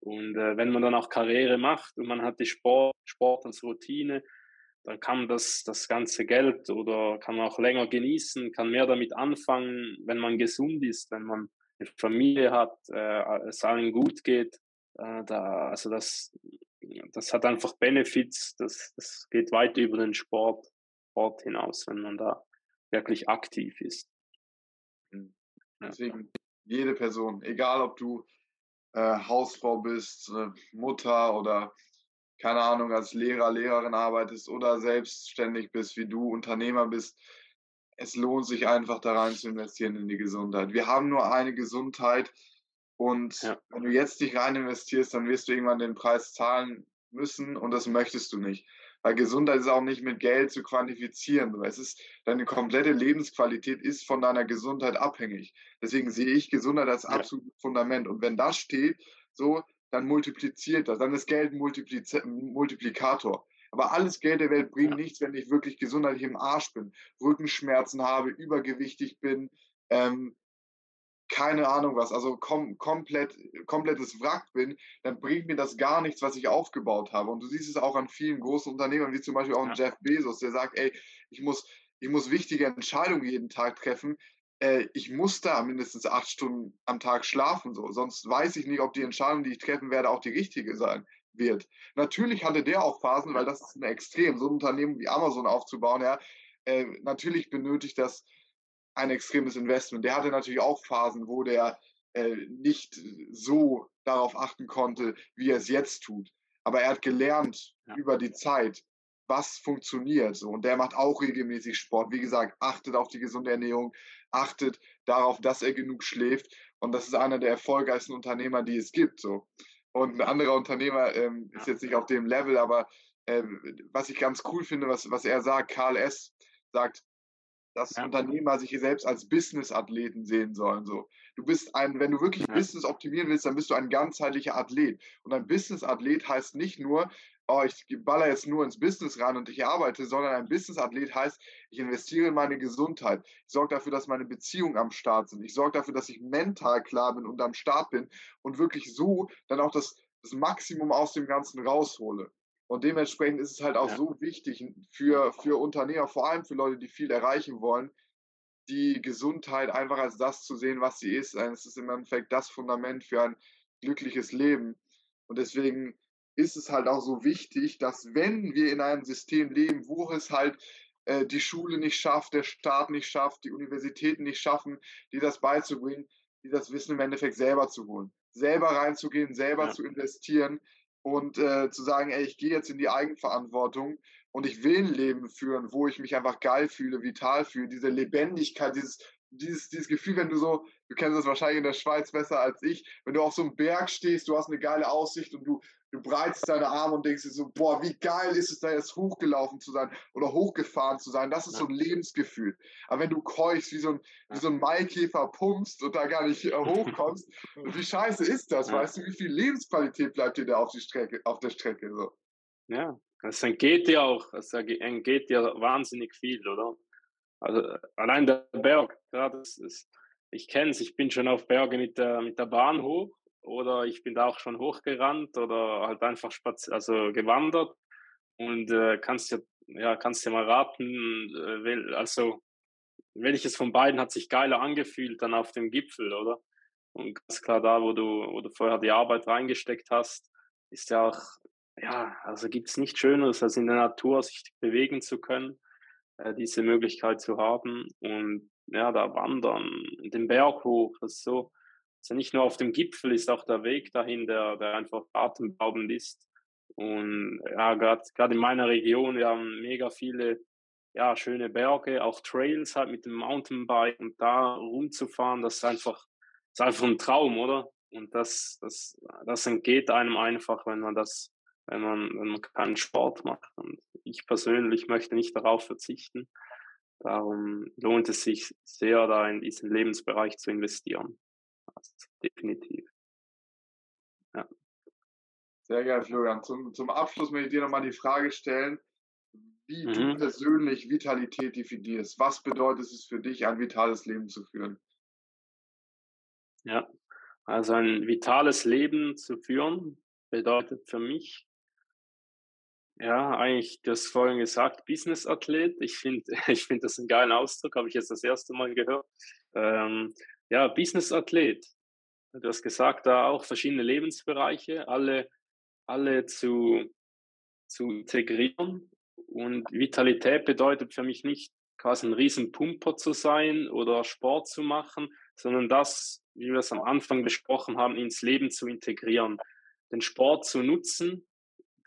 Und äh, wenn man dann auch Karriere macht und man hat die Sport, Sport als Routine, dann kann das, das ganze Geld oder kann man auch länger genießen, kann mehr damit anfangen, wenn man gesund ist, wenn man eine Familie hat, äh, es allen gut geht. Äh, da, also das, das hat einfach Benefits, das, das geht weit über den Sport, Sport hinaus, wenn man da wirklich aktiv ist. Deswegen jede Person, egal ob du äh, Hausfrau bist, äh, Mutter oder keine Ahnung, als Lehrer, Lehrerin arbeitest oder selbstständig bist, wie du Unternehmer bist, es lohnt sich einfach da rein zu investieren in die Gesundheit. Wir haben nur eine Gesundheit und ja. wenn du jetzt nicht rein investierst, dann wirst du irgendwann den Preis zahlen müssen und das möchtest du nicht. Weil Gesundheit ist auch nicht mit Geld zu quantifizieren. Es ist, deine komplette Lebensqualität ist von deiner Gesundheit abhängig. Deswegen sehe ich Gesundheit als absolutes Fundament. Und wenn das steht, so, dann multipliziert das. Dann ist Geld ein Multiplikator. Aber alles Geld der Welt bringt ja. nichts, wenn ich wirklich gesundheitlich im Arsch bin, Rückenschmerzen habe, übergewichtig bin, ähm, keine Ahnung was, also kom komplett, komplettes Wrack bin, dann bringt mir das gar nichts, was ich aufgebaut habe. Und du siehst es auch an vielen großen Unternehmern, wie zum Beispiel auch ja. Jeff Bezos, der sagt, ey, ich muss, ich muss wichtige Entscheidungen jeden Tag treffen. Äh, ich muss da mindestens acht Stunden am Tag schlafen, so. Sonst weiß ich nicht, ob die Entscheidung, die ich treffen werde, auch die richtige sein wird. Natürlich hatte der auch Phasen, weil das ist ein Extrem, so ein Unternehmen wie Amazon aufzubauen, ja. Äh, natürlich benötigt das ein extremes Investment. Der hatte natürlich auch Phasen, wo der äh, nicht so darauf achten konnte, wie er es jetzt tut. Aber er hat gelernt ja. über die Zeit, was funktioniert. So. Und der macht auch regelmäßig Sport. Wie gesagt, achtet auf die gesunde Ernährung, achtet darauf, dass er genug schläft. Und das ist einer der erfolgreichsten Unternehmer, die es gibt. So. Und ein anderer Unternehmer ähm, ist jetzt nicht auf dem Level, aber äh, was ich ganz cool finde, was, was er sagt, Karl S. sagt, dass ja. Unternehmer sich selbst als Business-Athleten sehen sollen. So. Du bist ein, wenn du wirklich ja. Business optimieren willst, dann bist du ein ganzheitlicher Athlet. Und ein Business-Athlet heißt nicht nur, oh, ich baller jetzt nur ins Business rein und ich arbeite, sondern ein Business-Athlet heißt, ich investiere in meine Gesundheit. Ich sorge dafür, dass meine Beziehungen am Start sind. Ich sorge dafür, dass ich mental klar bin und am Start bin und wirklich so dann auch das, das Maximum aus dem Ganzen raushole. Und dementsprechend ist es halt auch ja. so wichtig für, für Unternehmer, vor allem für Leute, die viel erreichen wollen, die Gesundheit einfach als das zu sehen, was sie ist. Es ist im Endeffekt das Fundament für ein glückliches Leben. Und deswegen ist es halt auch so wichtig, dass wenn wir in einem System leben, wo es halt äh, die Schule nicht schafft, der Staat nicht schafft, die Universitäten nicht schaffen, die das beizubringen, die das Wissen im Endeffekt selber zu holen, selber reinzugehen, selber ja. zu investieren, und äh, zu sagen, ey, ich gehe jetzt in die Eigenverantwortung und ich will ein Leben führen, wo ich mich einfach geil fühle, vital fühle, diese Lebendigkeit, dieses, dieses, dieses Gefühl, wenn du so, du kennst das wahrscheinlich in der Schweiz besser als ich, wenn du auf so einem Berg stehst, du hast eine geile Aussicht und du, du breitest deine Arme und denkst dir so, boah, wie geil ist es da jetzt hochgelaufen zu sein oder hochgefahren zu sein. Das ist ja. so ein Lebensgefühl. Aber wenn du keuchst, wie so ein, wie so ein Maikäfer pumpst und da gar nicht äh, hochkommst, wie scheiße ist das? Ja. Weißt du, wie viel Lebensqualität bleibt dir da auf, die Strecke, auf der Strecke? So? Ja, es entgeht dir auch, es entgeht dir wahnsinnig viel, oder? Also allein der Berg, ja, das ist, ich kenne es, ich bin schon auf Berge mit der, mit der Bahn hoch oder ich bin da auch schon hochgerannt oder halt einfach spaz also gewandert und äh, kannst dir ja kannst dir mal raten, äh, also welches von beiden hat sich geiler angefühlt dann auf dem Gipfel, oder? Und ganz klar da, wo du, wo du vorher die Arbeit reingesteckt hast, ist ja auch, ja, also gibt es nichts Schöneres, als in der Natur sich bewegen zu können, äh, diese Möglichkeit zu haben und ja, da wandern, den Berg hoch, das ist so, also nicht nur auf dem Gipfel ist auch der Weg dahin, der, der einfach atemberaubend ist. Und ja, gerade in meiner Region, wir haben mega viele ja, schöne Berge, auch Trails halt mit dem Mountainbike und da rumzufahren, das ist einfach, ist einfach ein Traum, oder? Und das, das, das entgeht einem einfach, wenn man das, wenn man, wenn man keinen Sport macht. Und ich persönlich möchte nicht darauf verzichten. Darum lohnt es sich sehr, da in diesen Lebensbereich zu investieren. Also definitiv. Ja. Sehr geil, Florian. Zum, zum Abschluss möchte ich dir nochmal die Frage stellen, wie mhm. du persönlich Vitalität definierst. Was bedeutet es für dich, ein vitales Leben zu führen? Ja, also ein vitales Leben zu führen bedeutet für mich, ja, eigentlich, du hast vorhin gesagt, Business-Athlet. Ich finde ich find das einen geilen Ausdruck, habe ich jetzt das erste Mal gehört. Ähm, ja, Business-Athlet. Du hast gesagt, da auch verschiedene Lebensbereiche, alle, alle zu, zu integrieren. Und Vitalität bedeutet für mich nicht quasi ein Riesenpumper zu sein oder Sport zu machen, sondern das, wie wir es am Anfang besprochen haben, ins Leben zu integrieren. Den Sport zu nutzen,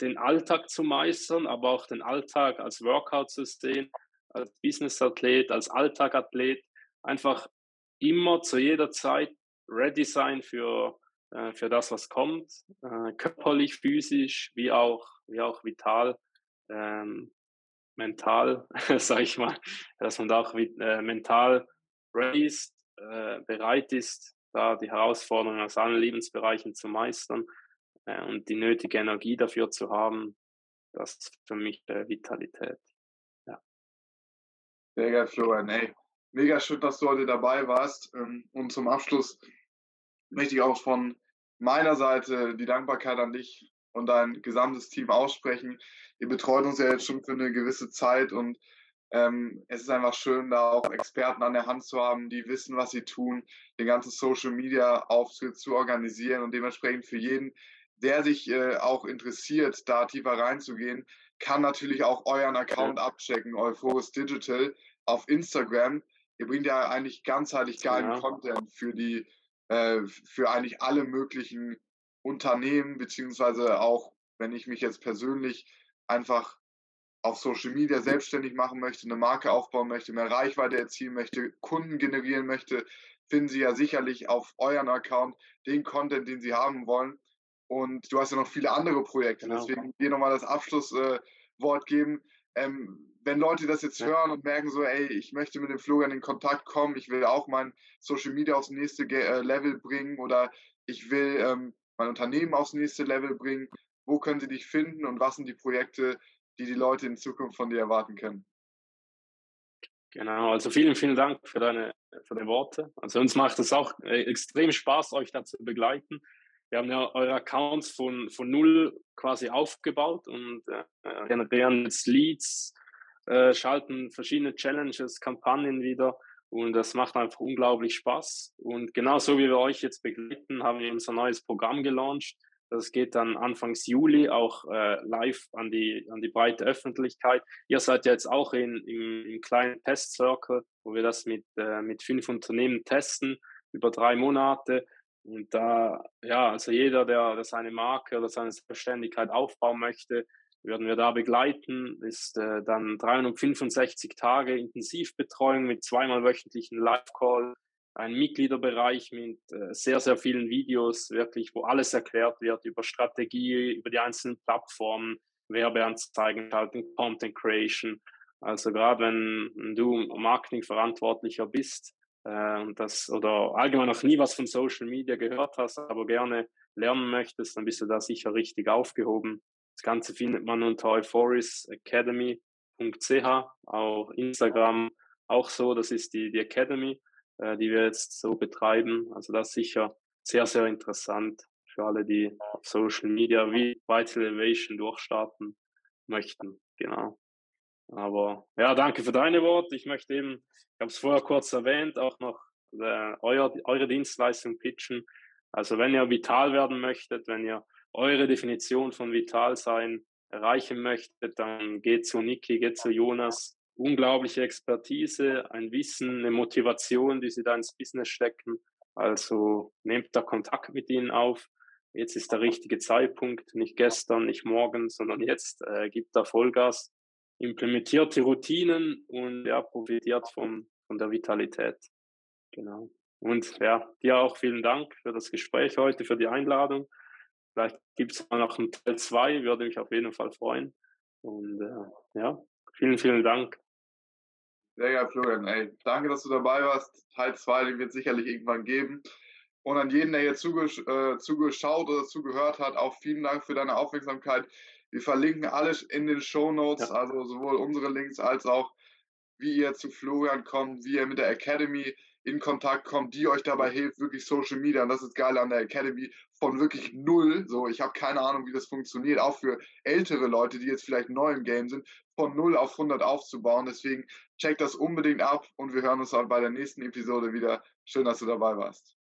den Alltag zu meistern, aber auch den Alltag als Workout zu sehen, als Business-Athlet, als Alltagathlet, einfach immer zu jeder Zeit ready sein für, äh, für das, was kommt, äh, körperlich, physisch, wie auch, wie auch vital, ähm, mental, sage ich mal, dass man da auch äh, mental ready ist, äh, bereit ist, da die Herausforderungen aus allen Lebensbereichen zu meistern äh, und die nötige Energie dafür zu haben, das ist für mich Vitalität. Ja. Sehr geil, Florian. Ey, mega schön, dass du heute dabei warst. Ähm, und zum Abschluss möchte ich auch von meiner Seite die Dankbarkeit an dich und dein gesamtes Team aussprechen. Ihr betreut uns ja jetzt schon für eine gewisse Zeit und ähm, es ist einfach schön, da auch Experten an der Hand zu haben, die wissen, was sie tun, den ganzen Social Media Auftritt zu organisieren und dementsprechend für jeden, der sich äh, auch interessiert, da tiefer reinzugehen, kann natürlich auch euren Account abchecken, Euphorus Digital auf Instagram. Ihr bringt ja eigentlich ganzheitlich geilen ja. Content für die, äh, für eigentlich alle möglichen Unternehmen, beziehungsweise auch, wenn ich mich jetzt persönlich einfach auf Social Media selbstständig machen möchte, eine Marke aufbauen möchte, mehr Reichweite erzielen möchte, Kunden generieren möchte, finden Sie ja sicherlich auf euren Account den Content, den Sie haben wollen. Und du hast ja noch viele andere Projekte. Genau. Deswegen dir nochmal das Abschlusswort geben. Ähm, wenn Leute das jetzt ja. hören und merken so, ey, ich möchte mit dem Florian in Kontakt kommen, ich will auch mein Social Media aufs nächste äh, Level bringen oder ich will ähm, mein Unternehmen aufs nächste Level bringen, wo können sie dich finden und was sind die Projekte, die die Leute in Zukunft von dir erwarten können. Genau, also vielen, vielen Dank für deine, für deine Worte. Also uns macht es auch äh, extrem Spaß, euch da zu begleiten. Wir haben ja eure Accounts von, von null quasi aufgebaut und äh, generieren jetzt Leads, äh, schalten verschiedene Challenges, Kampagnen wieder und das macht einfach unglaublich Spaß. Und genauso wie wir euch jetzt begleiten, haben wir unser neues Programm gelauncht. Das geht dann Anfangs Juli auch äh, live an die, an die breite Öffentlichkeit. Ihr seid ja jetzt auch in, im, im kleinen Testcircle, wo wir das mit, äh, mit fünf Unternehmen testen über drei Monate. Und da, ja, also jeder, der, der seine Marke oder seine Selbstständigkeit aufbauen möchte, werden wir da begleiten. Ist äh, dann 365 Tage Intensivbetreuung mit zweimal wöchentlichen Live-Call ein Mitgliederbereich mit äh, sehr, sehr vielen Videos, wirklich, wo alles erklärt wird über Strategie, über die einzelnen Plattformen, Werbeanzeigen schalten, Content Creation. Also gerade wenn du Marketingverantwortlicher bist äh, das, oder allgemein noch nie was von Social Media gehört hast, aber gerne lernen möchtest, dann bist du da sicher richtig aufgehoben. Das Ganze findet man unter euphorisacademy.ch, auch Instagram auch so, das ist die, die Academy äh, die wir jetzt so betreiben. Also das ist sicher sehr, sehr interessant für alle, die auf Social Media wie Vital Elevation durchstarten möchten. Genau. Aber ja, danke für deine Worte. Ich möchte eben, ich habe es vorher kurz erwähnt, auch noch äh, euer, eure Dienstleistung pitchen. Also wenn ihr vital werden möchtet, wenn ihr eure Definition von vital sein erreichen möchtet, dann geht zu Niki, geht zu Jonas, unglaubliche Expertise, ein Wissen, eine Motivation, die sie da ins Business stecken. Also nehmt da Kontakt mit ihnen auf. Jetzt ist der richtige Zeitpunkt, nicht gestern, nicht morgen, sondern jetzt. Äh, gibt da Vollgas, implementiert die Routinen und ja, profitiert von, von der Vitalität. Genau. Und ja, dir auch vielen Dank für das Gespräch heute, für die Einladung. Vielleicht gibt es noch einen Teil 2, würde mich auf jeden Fall freuen. Und äh, ja, vielen, vielen Dank. Sehr geil, Florian. Ey, danke, dass du dabei warst. Teil 2, den wird es sicherlich irgendwann geben. Und an jeden, der hier zugesch äh, zugeschaut oder zugehört hat, auch vielen Dank für deine Aufmerksamkeit. Wir verlinken alles in den Show Notes, ja. also sowohl unsere Links als auch, wie ihr zu Florian kommt, wie ihr mit der Academy in Kontakt kommt, die euch dabei hilft, wirklich Social Media, und das ist geil an der Academy, von wirklich null, so ich habe keine Ahnung, wie das funktioniert, auch für ältere Leute, die jetzt vielleicht neu im Game sind, von null auf 100 aufzubauen. Deswegen check das unbedingt ab und wir hören uns dann bei der nächsten Episode wieder. Schön, dass du dabei warst.